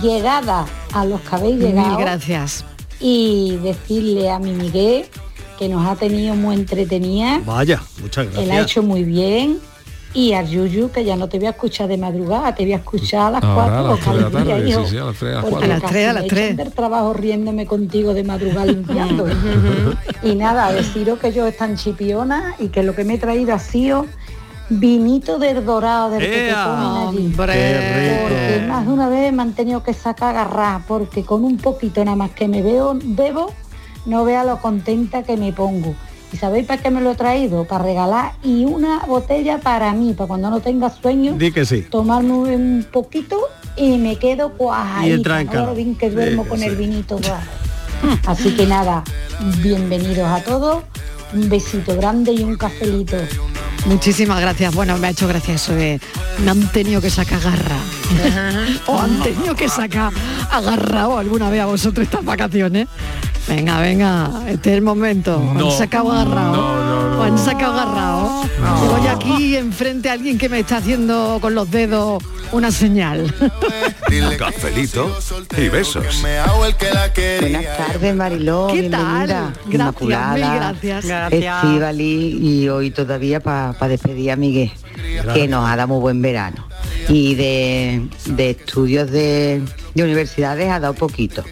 llegada a los que habéis Mil llegado. gracias. Y decirle a mi Miguel que nos ha tenido muy entretenida, Vaya, muchas que la ha gracias. hecho muy bien. Y a Yuyu, que ya no te voy a escuchar de madrugada, te voy a escuchar a las Ahora a 4 las tres de la tarde, sí, sí, a las tres, a las cuatro. A las tres, a las tres. del trabajo riéndome contigo de madrugada limpiando. y nada, deciros que yo están chipiona y que lo que me he traído ha sido vinito del dorado del que te ponen allí. Porque más de una vez me han tenido que sacar agarrar, porque con un poquito nada más que me veo, bebo, no vea lo contenta que me pongo. ¿Y sabéis para qué me lo he traído? Para regalar y una botella para mí, para cuando no tenga sueño, Di que sí. tomarme un poquito y me quedo cuajadita, calor. Lo bien que duermo Sí, con sí. el vinito. Así que nada, bienvenidos a todos, un besito grande y un cafelito. Muchísimas gracias. Bueno, me ha hecho gracia eso de me han tenido que sacar garra. o han tenido que sacar agarrado alguna vez a vosotros estas vacaciones. Venga, venga, este es el momento. No. han sacado agarrado. No, no, han sacado agarrado. Yo aquí enfrente a alguien que me está haciendo con los dedos una señal. Cafelito y besos. Buenas tardes, Mariló. ¿Qué bienvenida. tal? Gracias, Inmaculada, mil gracias. Gracias. Estíbali y hoy todavía para despedir a Miguel, que nos ha dado muy buen verano. Y de, de estudios de, de universidades ha dado poquito.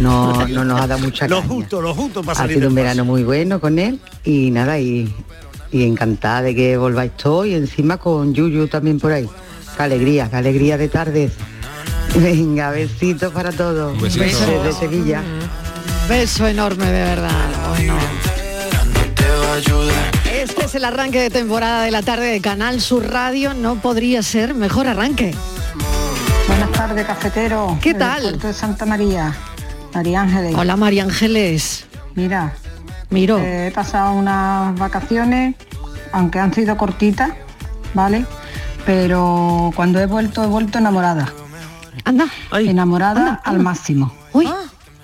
No, no nos ha dado mucha Lo caña. justo, lo justo para Ha salir sido un verano muy bueno con él y nada, y y encantada de que volváis todos y encima con Yuyu también por ahí. Qué alegría, qué alegría de tardes. Venga, besitos para todos. Un besito. Besos desde Sevilla. Beso enorme, de verdad. Este es el arranque de temporada de la tarde de Canal Sur Radio. No podría ser mejor arranque. Buenas tardes, cafetero. ¿Qué tal? Puerto de Santa María. María Ángeles. Hola María Ángeles. Mira. Miro. eh, he pasado unas vacaciones, aunque han sido cortitas, ¿vale? Pero cuando he vuelto, he vuelto enamorada. Anda. enamorada al máximo. Uy,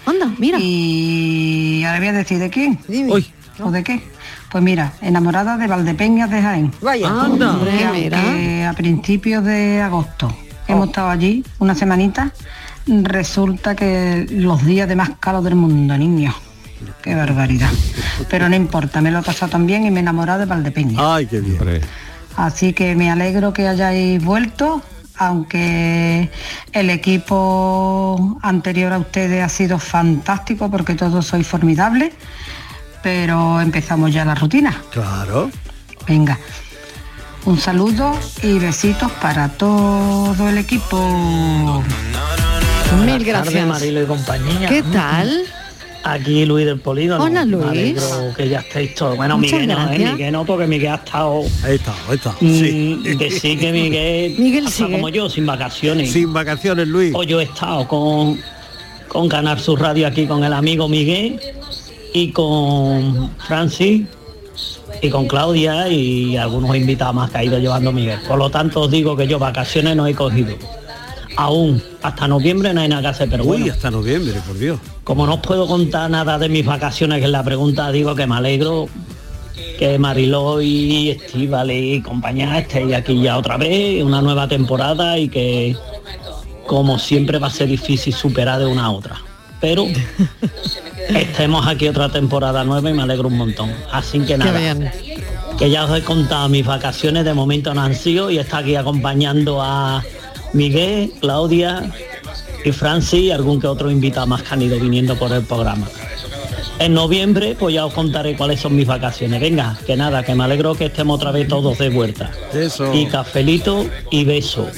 anda, mira. Y ahora voy a decir de quién. Dime. ¿O de qué? Pues mira, enamorada de Valdepeñas de Jaén. Vaya. Anda. A principios de agosto hemos estado allí una semanita. Resulta que los días de más calor del mundo, niños. Qué barbaridad. Pero no importa, me lo he pasado también y me he enamorado de Valdepeñas. Ay, qué bien. Así que me alegro que hayáis vuelto, aunque el equipo anterior a ustedes ha sido fantástico porque todos sois formidables, pero empezamos ya la rutina. Claro. Venga, un saludo y besitos para todo el equipo. Mil gracias. Marilo y compañía. ¿Qué tal? Aquí Luis del Polígono. Hola, Me Luis. alegro que ya estéis todos. Bueno, Muchas Miguel no, ¿eh? Miguel no, porque Miguel ha estado... Ahí está, ahí está. Mm, Decir que Miguel, Miguel sigue. como yo, sin vacaciones. Sin vacaciones, Luis. Hoy yo he estado con, con Canal Sur Radio aquí con el amigo Miguel y con Francis y con Claudia y algunos invitados más que ha ido llevando Miguel. Por lo tanto os digo que yo vacaciones no he cogido. Aún, hasta noviembre no hay nada que hacer, pero Uy, bueno. hasta noviembre, por Dios. Como no os puedo contar nada de mis vacaciones, que es la pregunta, digo que me alegro que Mariló y Estíbal y compañía estéis aquí ya otra vez, una nueva temporada y que como siempre va a ser difícil superar de una a otra. Pero estemos aquí otra temporada nueva y me alegro un montón. Así que nada. bien. Que ya os he contado mis vacaciones, de momento no han sido y está aquí acompañando a Miguel, Claudia y Francis y algún que otro invitado más que han ido viniendo por el programa. En noviembre pues ya os contaré cuáles son mis vacaciones. Venga, que nada, que me alegro que estemos otra vez todos de vuelta. Eso. Y cafelito y beso.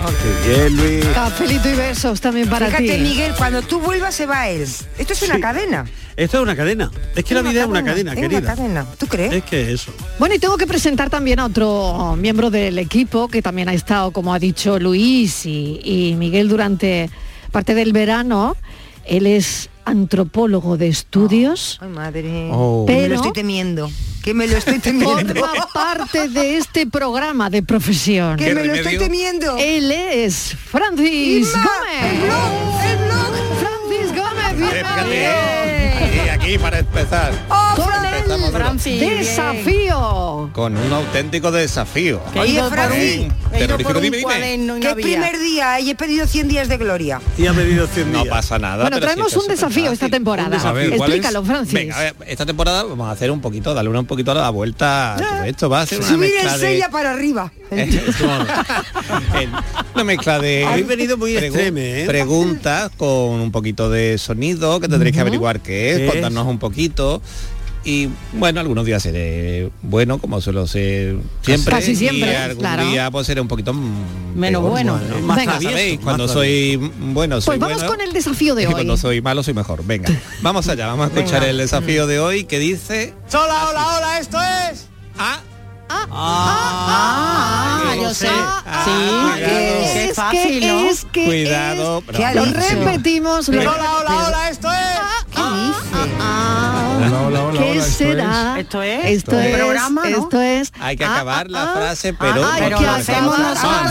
Qué bien, Luis. Cafelito y besos también para Fíjate, ti. Miguel, cuando tú vuelvas se va él. Esto es una Sí. cadena. Esto es una cadena. Es que la vida es una cadena, es querida. una cadena. ¿Tú crees? Es que eso. Bueno, y tengo que presentar también a otro miembro del equipo que también ha estado, como ha dicho Luis y, y Miguel, durante parte del verano. Él es antropólogo de estudios. Ay, madre. Oh. Me Pero- lo estoy temiendo. Que me lo estoy temiendo. Forma parte de este programa de profesión. Que me lo estoy temiendo. Él es Francis Inma, Gómez. el blog, el blog. Francis Gómez, Y aquí para empezar. ¡Oh, Duro. Desafío. Con un auténtico desafío. Oye, Francis, Terrorífico, dime, dime. que es primer día y he pedido 100 días de gloria. Y ha pedido 100 No pasa nada. Bueno, si traemos un desafío esta temporada. A ver, ¿cuál es? Explícalo, Francis. Venga, a ver, esta temporada vamos a hacer un poquito, darle una un poquito la vuelta a todo esto. Va a ser una Subir el mezcla de... sella para arriba. una mezcla de Habéis venido muy pregu- extreme, ¿eh? preguntas con un poquito de sonido que tendréis que averiguar qué es, ¿Qué contarnos un poquito. Y bueno, algunos días seré bueno, como suelo ser siempre. Casi siempre, y algún claro. día pues seré un poquito mm, Menos peor, bueno. Más Venga. sabéis, cuando más soy bueno, soy Pues vamos bueno, con el desafío de y hoy. cuando soy malo soy mejor. Venga, vamos allá, vamos a escuchar Venga. el desafío de hoy que dice Hola, hola, hola, esto es. Ah. Ah, yo sé. Sí, qué es fácil, ¿no? es que Cuidado, lo Qué repetimos. Hola, hola, hola, esto es. Hola, hola, hola, ¿Qué hola, esto será? Esto es Esto es, programa, ¿no? esto es. Hay que Ah, acabar ah, la ah. frase, pero Ay, pero que lo hacemos nosotros.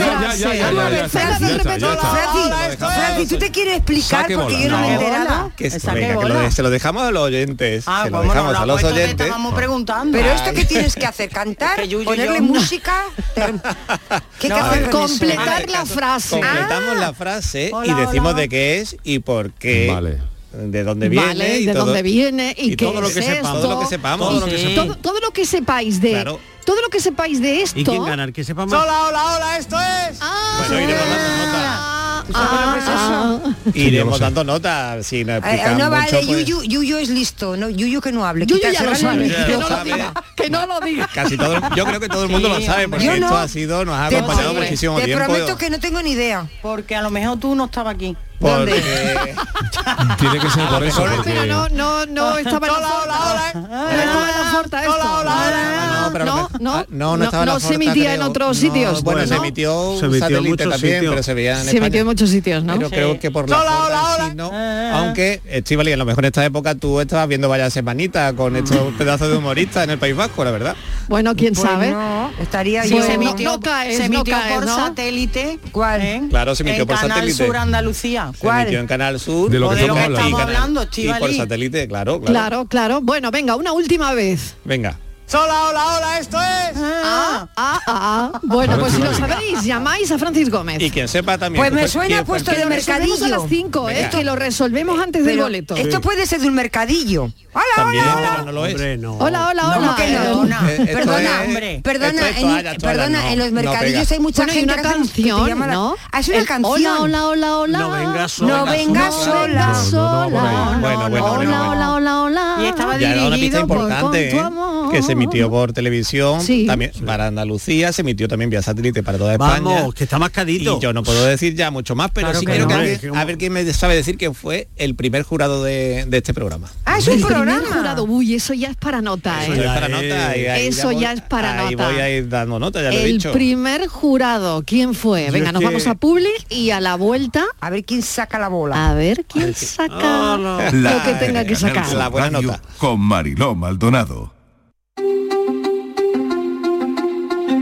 Ya, tú te quieres explicar Saque porque bola. yo no me he enterado. que venga, que lo se lo dejamos a los oyentes. Ah, se lo no, dejamos no, a los pues oyentes. estábamos preguntando. Pero esto que tienes que hacer, cantar, ponerle música, ¿qué? Completar la frase. Completamos la frase y decimos de qué es y por qué. Vale. De dónde viene Vale, y de todo, dónde viene y, y qué todo lo es que sepamos. esto. Todo lo que sepamos. Todo lo que sepamos. todo, todo lo que sepáis de Claro. todo lo que sepáis de esto ¿Y quién gana? El que sepa más. Hola, hola, hola, esto es. Ah, Bueno, iremos dando nota. Ah, Iremos dando nota, si nos Eh, explican no mucho, vale, pues, Yuyu, Yuyu es listo, no, Yuyu que no hable. Yuyu ya lo sabe, que no lo diga, que no lo diga. Casi todo, yo creo que todo el mundo lo sabe, porque no. esto ha sido, nos ha Te- acompañado te- muchísimo Te tiempo. prometo que no tengo ni idea. Porque a lo mejor tú no estabas aquí. Porque Tiene que ser por eso, Pero porque... no, no, no estaba en la forta. No estaba en la forta esto. no, pero no, no, ah, no, no estaba en la se emitía en otros No, sitios. bueno, se emitió Se emitió en satélite muchos también, sitios. pero se veía en Se España. emitió en muchos sitios, ¿no? Pero creo que por la Forta sí, no. Aunque, Estivali, a lo mejor en esta época tú estabas viendo varias semanitas con estos pedazos de humoristas en el País Vasco, la verdad. Bueno, quién Pues sabe. no, estaría Sí, yo. se emitió, no caes, se no emitió caes, por ¿no? satélite. ¿Cuál? ¿eh? Claro, se emitió en por Canal satélite. Sur Andalucía. Se emitió en Canal Sur. De lo que de lo estamos que hablando. estamos hablando, y por Estivali. satélite, claro, claro. Claro, claro. Bueno, venga, una última vez. Venga. Hola, hola, hola, esto es. Ah, ah, ah. Bueno, pues si lo sabéis, llamáis a Francis Gómez. Y quien sepa también. Pues me suena el puesto de. Resolvemos a las mercadillo. 5, ¿eh? Que lo resolvemos antes del boleto. Esto puede ser de un mercadillo. Hola, También, hola, hola. no lo es. Hombre, no. Hola, hola, ¿Cómo hola. que no? Eh, Perdona, Eh, esto perdona, es- hombre, perdona, es en, toalla, toalla, perdona, no, en los no mercadillos hay mucha Bueno, hay gente una que te canción, llama la- ¿no? Ah, es una El canción. Hola, hola, hola, hola. No vengas No sola. No sola. vengas sola. Hola, hola, hola, hola. Y estaba una dirigido por- tu ¿eh? amor. que se emitió por televisión Sí. también para Andalucía, se emitió también vía satélite para toda España. Vamos, que está mascadito. Y yo no puedo decir ya mucho más, pero Claro sí que quiero no, que a ver quién me sabe decir quién fue el primer jurado de, de este programa. Ah, es un El primer programa. jurado, uy, eso ya es para nota, Eso ¿eh? ya es para nota. ahí Eso voy- ya es para ahí nota. voy a ir dando nota, ya lo he El primer jurado, ¿quién fue? Venga, nos que- vamos a Public y a la vuelta, A ver quién saca la bola. a ver quién saca Hola. lo que tenga que sacar. La buena nota. Con Mariló Maldonado.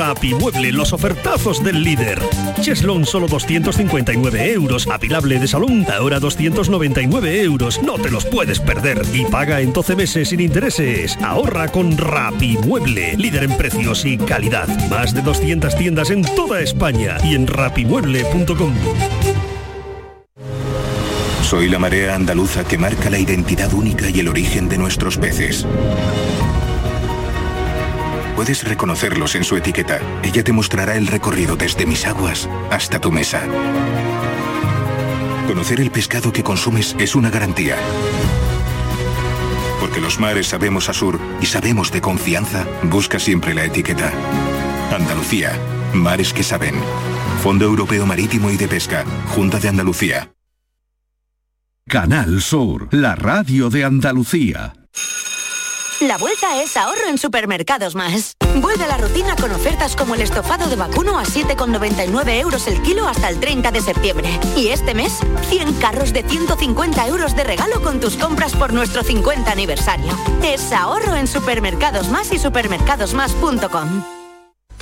Rapimueble, los ofertazos del líder. Cheslon solo 259 euros. Apilable de salón, ahora 299 euros. No te los puedes perder. Y paga en 12 meses sin intereses. Ahorra con Rapimueble, líder en precios y calidad. Más de 200 tiendas en toda España y en rapimueble.com. Soy la marea andaluza que marca la identidad única y el origen de nuestros peces. Puedes reconocerlos en su etiqueta. Ella te mostrará el recorrido desde mis aguas hasta tu mesa. Conocer el pescado que consumes es una garantía. Porque los mares sabemos a sur y sabemos de confianza, busca siempre la etiqueta. Andalucía, mares que saben. Fondo Europeo Marítimo y de Pesca, Junta de Andalucía. Canal Sur, la radio de Andalucía. La vuelta es ahorro en Supermercados Más. Vuelve a la rutina con ofertas como el estofado de vacuno a 7,99 euros el kilo hasta el 30 de septiembre. Y este mes, 100 carros de 150 euros de regalo con tus compras por nuestro 50 aniversario. Es ahorro en Supermercados Más y supermercadosmás.com.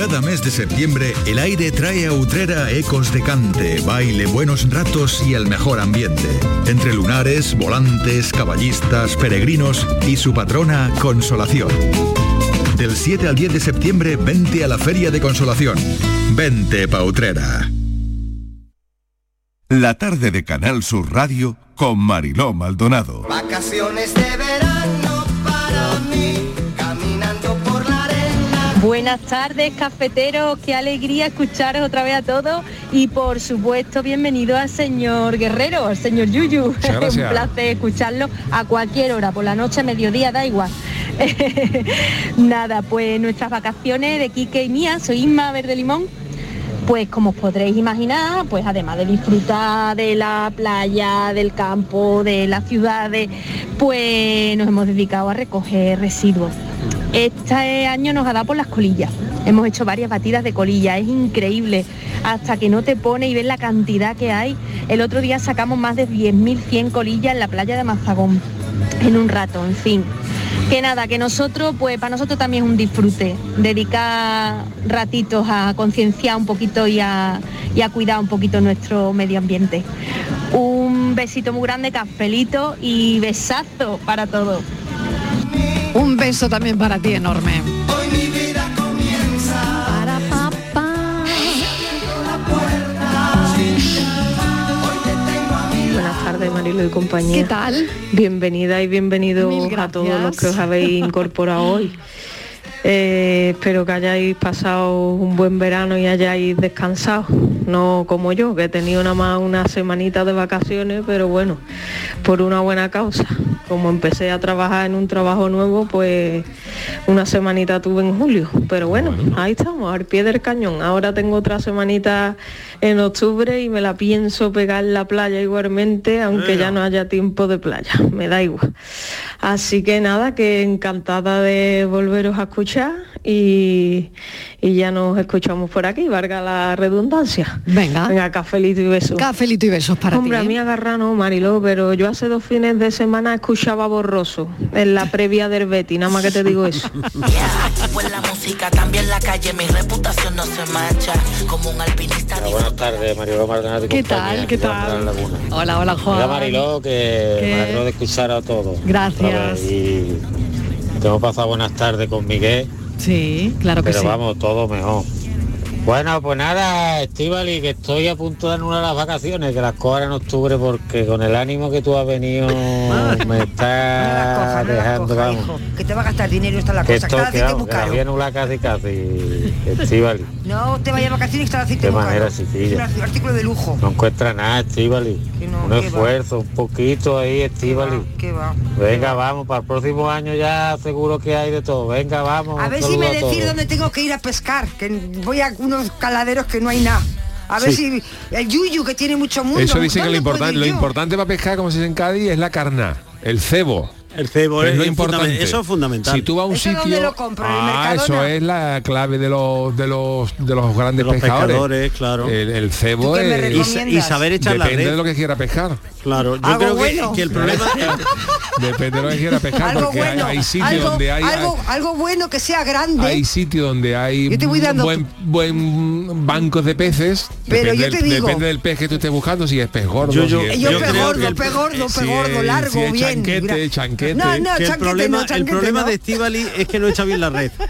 Cada mes de septiembre el aire trae a Utrera ecos de cante, baile, buenos ratos y el mejor ambiente. Entre lunares, volantes, caballistas, peregrinos y su patrona Consolación. Del 7 al 10 de septiembre vente a la Feria de Consolación. Vente pa Utrera. La tarde de Canal Sur Radio con Mariló Maldonado. Vacaciones de verano para mí, Buenas tardes, cafeteros. Qué alegría escucharos otra vez a todos. Y por supuesto, bienvenido al señor Guerrero, al señor Yuyu. Gracias. Un placer escucharlo a cualquier hora, por la noche, mediodía, da igual. Nada, pues nuestras vacaciones de Quique y mía, soy Isma Verde Limón. Pues como os podréis imaginar, pues además de disfrutar de la playa, del campo, de las ciudades, pues nos hemos dedicado a recoger residuos. Este año nos ha dado por las colillas. Hemos hecho varias batidas de colilla, es increíble. Hasta que no te pone y ves la cantidad que hay. El otro día sacamos más de 10.100 colillas en la playa de Mazagón, en un rato, en fin. Que nada, que nosotros, pues para nosotros también es un disfrute, dedicar ratitos a concienciar un poquito y a, y a cuidar un poquito nuestro medio ambiente. Un besito muy grande, cafelito y besazo para todos. Un beso también para ti enorme. Marilo y compañía. ¿Qué tal? Bienvenida y bienvenidos Mil a todos los que os habéis incorporado hoy. Eh, espero que hayáis pasado un buen verano y hayáis descansado, no como yo, que he tenido nada más una semanita de vacaciones, pero bueno, por una buena causa. Como empecé a trabajar en un trabajo nuevo, pues una semanita tuve en julio, pero bueno, ahí estamos, al pie del cañón. Ahora tengo otra semanita en octubre y me la pienso pegar en la playa igualmente, aunque ya no haya tiempo de playa, me da igual. Así que nada, que encantada de volveros a escuchar y, y ya nos escuchamos por aquí, valga la redundancia. Venga. Venga, cafelito y besos. Cafelito y besos para Hombre, ti. a mí ¿eh? agarra no, Mariló, pero yo hace dos fines de semana escuchaba borroso en la previa del Betty, nada más que te digo eso. Música, también la calle, mi reputación no se mancha. Como un alpinista Buenas tardes, Mariló Maldonado ¿Qué compañía, tal? ¿Qué tal? de la Laguna. Hola, hola Juan. Mira, Mariló, que ¿Qué? me alegro de escuchar a todos. Gracias. Y que hemos pasado buenas tardes con Miguel, Sí, claro que pero sí. vamos, todo mejor. Bueno, pues nada, Estivali, que estoy a punto de anular las vacaciones, que las cojas en octubre, porque con el ánimo que tú has venido me está dejando, vamos. Que te va a gastar dinero esta es la Que cosa. esto, Cada que, vamos, que la voy a anular casi casi, Estivali. No te vayas a vacaciones que está aceite muy manera, chiquilla. Es un artículo de lujo. No encuentra nada, Estivali. no, un esfuerzo, un poquito ahí, Estivali. ¿Qué va? Venga, vamos, para el próximo año ya seguro que hay de todo. Venga, vamos. A ver si me decís dónde tengo que ir a pescar, que voy a unos caladeros que no hay nada. A ver Sí. si el yuyu que tiene mucho mundo. Eso dicen que lo ¿dónde puedo importante, lo importante para pescar, como se dice en Cádiz, es la carná, el cebo. El cebo es es- lo importante. eso es fundamental. Si tú vas a un ¿Eso sitio, dónde lo compro? ¿En el ah, eso Mercadona? es la clave de los de los de los grandes los pescadores. pescadores, claro. El, el cebo ¿Tú qué me es? Y saber echar la depende red. de lo que quiera pescar. Claro, yo creo que- bueno. que, el problema depende de lo que quiera pescar Algo porque hay- bueno, hay, sitios algo, donde hay algo, algo bueno que sea grande. hay sitios donde hay buen buen bancos de peces. Pero depende, yo te del- digo- depende del pez que tú estés buscando, si es pez gordo, Yo- yo- si es yo pez- gordo, pez gordo, pez gordo, largo, bien. Chanquete. No, no, que el chanquete problema, no, el problema no. de Estivali es que no echa bien la red.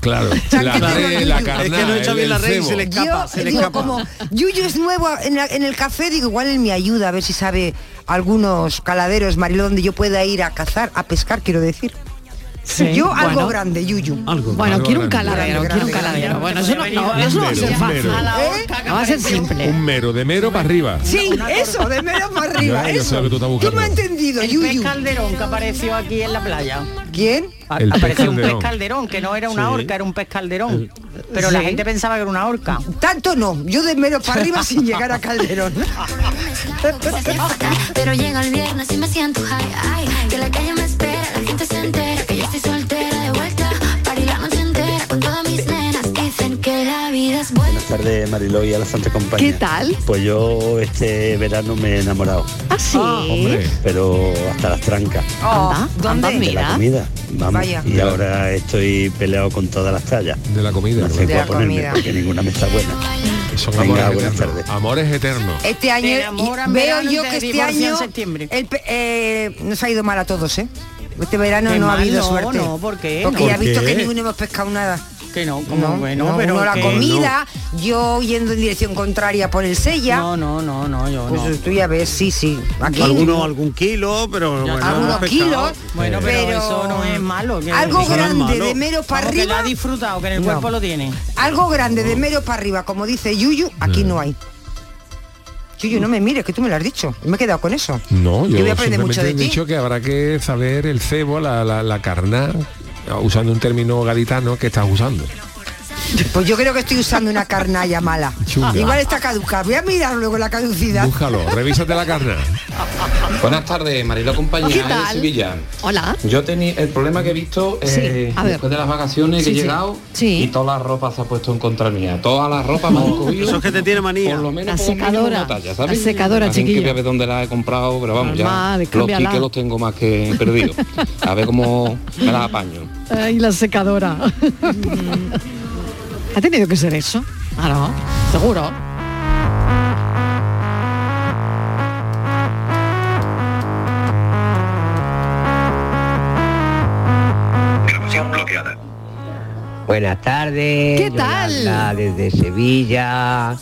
Claro, la red, la Es carná, que no echa el- bien el la red y se le escapa, Yo se le digo, escapa. como Yuyu es nuevo en, la- en el café, digo, igual él me ayuda a ver si sabe algunos caladeros, Mariló, donde yo pueda ir a cazar, a pescar, quiero decir. Sí, yo algo bueno. grande, Yuyu. Algo. Bueno, Algo quiero un caladero, Grande, quiero un caladero. grande. Bueno, eso no, no, Un eso no va a ser mero, un fácil. mero. No va a ser simple. Un mero, de mero para arriba. Sí, eso, de menos para arriba. Ya, eso. que tú estás me buscando. has entendido, El Yuyu. calderón que apareció aquí en la playa. ¿Quién? El pez apareció un calderón. pez calderón, que no era una Sí. orca, era un pez calderón. Pero la gente pensaba que era una orca. Tanto no, yo de menos para arriba sin llegar a Calderón. Pero llega el viernes y me siento high, que la calle me espera, la gente se entera tardes, Mariló y a la Santa Compañía. ¿Qué tal? Pues yo este verano me he enamorado, Ah, sí. Hombre, pero hasta las trancas Oh, Anda, ¿Dónde? anda, de la comida. Vamos. Vaya. Y ahora estoy peleado con todas las tallas. de la comida. No sé. De la ponerme comida. porque ninguna me está buena. Son Venga, amores buenas eternos. tardes. Amores eternos. Este año veo yo que este año septiembre. el eh, nos ha ido mal a todos, ¿eh? Este verano Qué no ha habido no, suerte. no, ¿por qué? Porque No. ya he ¿Por visto que ninguno hemos pescado nada. Que no, como No, bueno, no, pero la que- comida, yo yendo en dirección contraria por el sella. No, no, no, no, yo Pues no. tú ya ves, sí, sí. Aquí Alguno, algún kilo, pero bueno, algunos kilos. Bueno, pero, Pero- eso no es malo. que- algo grande malo. de mero para que arriba. ha disfrutado, que en el No. cuerpo lo tiene. Algo grande de mero para arriba, como dice Yuyu, aquí no hay. Yuyu, no me mires, que tú me lo has dicho. Me he quedado con eso. No, yo, Yo voy a aprender mucho de he ti. dicho que habrá que saber el cebo, la, la, la carná, usando un término gaditano que estás usando. Pues yo creo que estoy usando una carnalla mala. Chunga. Igual está caducada. Voy a mirar luego la caducidad. Búscalo, revísate la carná. Buenas tardes, Marilo Compañía ¿Qué de? Sevilla. Hola. Yo tenía el problema que he visto eh, después de las vacaciones Sí, que he sí. llegado Sí. y toda la ropa se ha puesto en contra mía. Toda la ropa me han cogido. Eso es que te tiene manía. Por lo menos La secadora. talla, ¿sabes? La secadora, Así que voy a ver dónde la he comprado, pero vamos, Normal, ya los cámbiala. tickets los tengo más que perdidos. A ver cómo me las apaño. Ay, la secadora. ha tenido que ser eso. Ah, no, seguro. Buenas tardes. ¿Qué tal? Yolanda, desde Sevilla.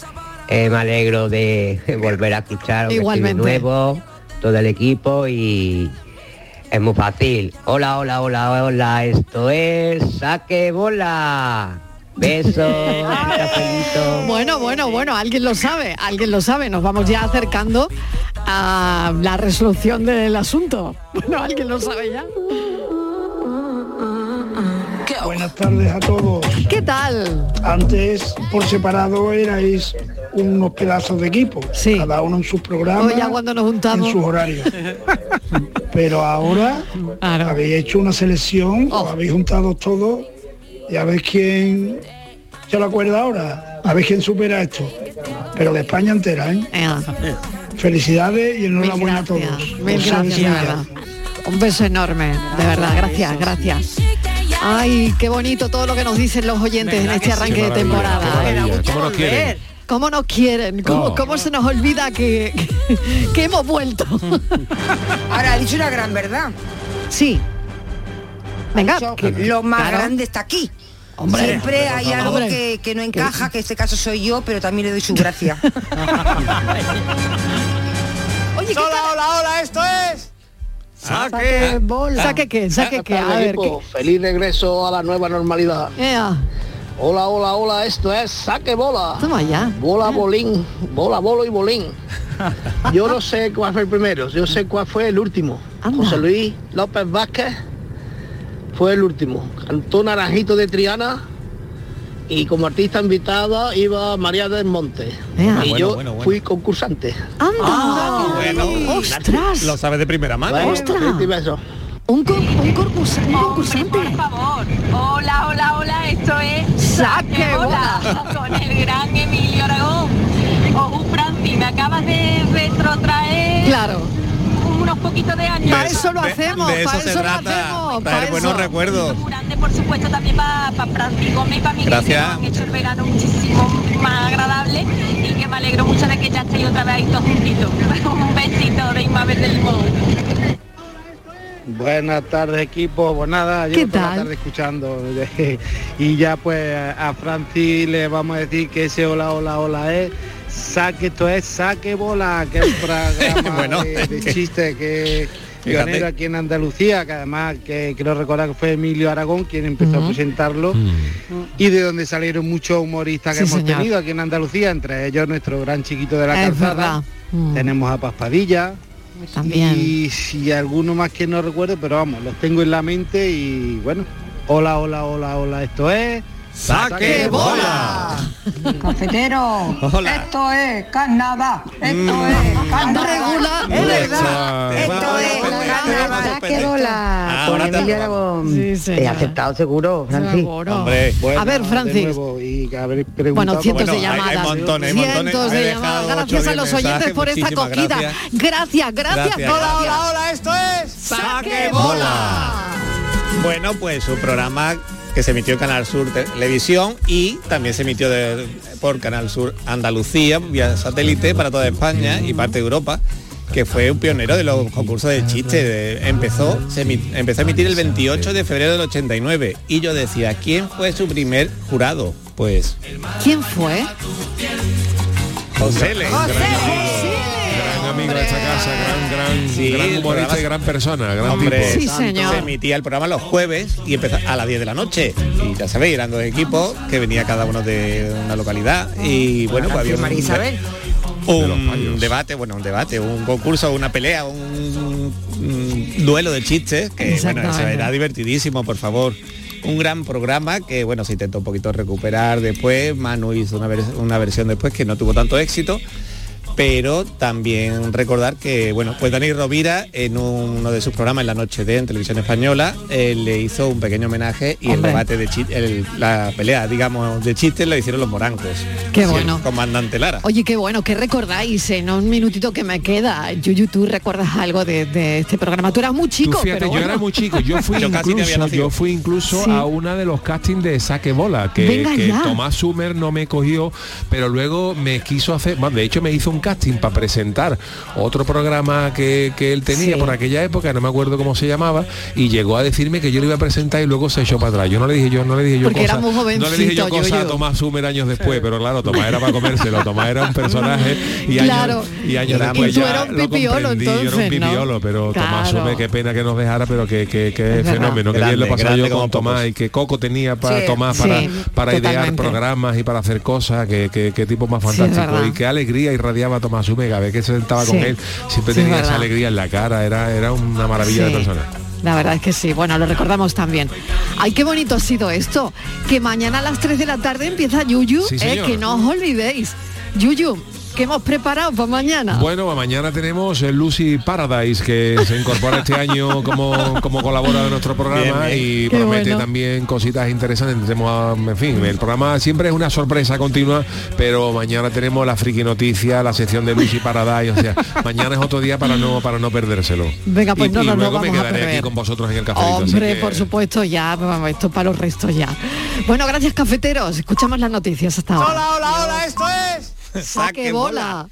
Eh, me alegro de volver a escuchar Igualmente. nuevo, todo el equipo y es muy fácil. Hola, hola, hola, hola. Esto es saque bola. Besos. Bueno, bueno, bueno, alguien lo sabe, alguien lo sabe. Nos vamos ya acercando a la resolución del asunto. Bueno, alguien lo sabe ya. Buenas tardes a todos. ¿Qué tal? Antes, por separado, erais unos pedazos de equipo, cada uno en sus programas, ya cuando nos juntamos. en sus horarios. Pero ahora habéis hecho una selección, Oh. os habéis juntado todos y a ver quién se lo acuerda ahora, a ver quién supera esto. Pero de España entera, ¿eh? Felicidades y enhorabuena a todos. Mil gracias. Un beso enorme, de verdad, gracias, gracias. Ay, qué bonito todo lo que nos dicen los oyentes en este arranque de temporada. ¿Cómo nos quieren? ¿Cómo nos quieren? ¿Cómo, Oh. cómo se nos olvida que, que, que hemos vuelto? Ahora, ha dicho una gran verdad. Sí. Venga. que lo más Claro. grande está aquí. Hombre, Siempre hay hombre. algo que, que no encaja, que en este caso soy yo, pero también le doy su gracia. Oye, ¿qué hola, hola, hola, esto es. Saque bola. ¿Saque qué? ¿Saque qué? A ver, ¿qué? Feliz regreso a la nueva normalidad. Hola, hola, hola, esto es saque bola. Toma ya. Bola, bolín, bola, bolo y bolín. Yo no sé cuál fue el primero, yo sé cuál fue el último. José Luis López Vázquez fue el último. Cantó Naranjito de Triana y como artista invitada iba María del Monte. Y Bueno, yo bueno, bueno. fui concursante. ¡Anda! bueno. ¡Ostras! Lo sabes de primera mano. Bueno, ¡Ostras! Un, con- un, concursa- un concursante. Por favor. Hola, hola, hola. Esto es Saque Bola con el gran Emilio Aragón. Ojo, Franci, me acabas de retrotraer Claro. Unos poquitos de años. Para eso lo hacemos, de eso para se eso lo trata, hacemos. traer para buenos eso. recuerdos. Grande, por supuesto, también para pa Franci Gómez y para Miguel, Gracias. que han hecho el verano muchísimo más agradable y que me alegro mucho de que ya estéis otra vez ahí todos juntitos. Un besito de Inma Verde Limón. Buenas tardes equipo, pues nada, llevo ¿Qué toda la tarde escuchando y ya pues a Francis le vamos a decir que ese hola hola hola es saque esto es saque bola, que es un programa Bueno, de, de chiste que pionero aquí en Andalucía, que además que quiero recordar que fue Emilio Aragón quien empezó a presentarlo y de donde salieron muchos humoristas que Sí, hemos señor. tenido aquí en Andalucía, entre ellos nuestro gran chiquito de la Es calzada. Mm. Tenemos a Paspadilla, También. y si alguno más que no recuerdo, pero vamos, los tengo en la mente y bueno. Hola, hola, hola, hola, esto es. ¡Saque bola! Cafetero, Hola. esto es carnaval, esto Mm. es. Regula. Es verdad, Esto esto es carnaval. Saque bola. Con Emilio Aragón. Sí. He aceptado seguro, Francis. Seguro. Hombre. Bueno, A ver, de Francis. y Bueno, cientos de Bueno, hay- hay llamadas. montones, hay montones. cientos de llamadas. Gracias a los oyentes por esta acogida. gracias. Gracias, Hola, Hola, hola, esto es. Saque bola. Bueno, pues un programa que se emitió en Canal Sur Televisión y también se emitió de- por Canal Sur Andalucía vía satélite para toda España y parte de Europa que fue un pionero de los concursos de chiste. De- empezó, se emi- empezó a emitir el 28 de febrero del 89 y yo decía, ¿quién fue su primer jurado? Pues ¿Quién fue? José Le. Gran amigo de esta casa, gran, gran, Sí, gran el humorista programa- y gran persona, gran Hombre, tipo. Sí, señor. Se emitía el programa los jueves y empezaba a las 10 de la noche. Y ya sabéis, eran dos equipos que venía cada uno de una localidad. Y bueno, pues había un, María Isabel. un debate, bueno, un debate, un concurso, una pelea, un, un duelo de chistes, que bueno, eso era divertidísimo, por favor. Un gran programa que bueno, se intentó un poquito recuperar después, Manu hizo una, vers- una versión después que no tuvo tanto éxito. Pero también recordar que, bueno, pues Dani Rovira en uno de sus programas en la noche de en televisión española eh, le hizo un pequeño homenaje y el debate de el- la pelea, digamos, de chistes la hicieron los morancos. Qué bueno. el comandante Lara. Oye, qué bueno, ¿qué recordáis? En un minutito que me queda, Yuyu, ¿tú recuerdas algo de, de este programa? Tú eras muy chico, fíjate, pero yo bueno. era muy chico, yo fui Yo incluso, yo fui incluso Sí. a una de los castings de Saque Bola, que, que. Tomás Sumer no me cogió, pero luego me quiso hacer, bueno, de hecho me hizo un casting para presentar otro programa que, que él tenía Sí. por aquella época, no me acuerdo cómo se llamaba, y llegó a decirme que yo le iba a presentar y luego se echó para atrás. Yo no le dije yo, no le dije yo Porque era cosas, muy no le dije yo jovencito, cosas a Yuyu. Tomás Sumer años después, pero claro, Tomás era para comérselo, Tomás era un personaje y Claro. años, y años Y después tú ya eras un lo pipiolo, comprendí, yo era un entonces, ¿no? pipiolo, pero Tomás Claro. Sumer, qué pena que nos dejara, pero que, que, que Es verdad. fenómeno, que bien lo pasaba yo con Tomás pocos. y que Coco tenía para Sí. Tomás para, Sí, para idear programas y para hacer cosas, que, que, que tipo más Sí, fantástico. y qué alegría irradiaba Tomás Sumer, cada vez que se sentaba con él, siempre Sí, es tenía esa alegría en la cara, era, era una maravilla de persona. La verdad es que sí, bueno, lo recordamos también. Ay, qué bonito ha sido esto. Que mañana a las 3 de la tarde empieza Yuyu, eh, que no os olvidéis. Yuyu, ¿qué hemos preparado para mañana? Bueno, mañana tenemos el Lucy Paradise que se incorpora este año como, como colaborador de nuestro programa Bien, y Qué promete bueno. también cositas interesantes. Tenemos, en fin, el programa siempre es una sorpresa continua, pero mañana tenemos la friki noticia, la sección de Lucy Paradise, o sea, mañana es otro día para no para no perdérselo. Venga, pues y, no, y no, no luego me vamos a quedaré aquí con vosotros en el así Hombre, que- por supuesto, ya, vamos, esto para los restos ya. Bueno, gracias cafeteros, escuchamos las noticias hasta ahora. Hola, hola, hola, esto es Saque bola.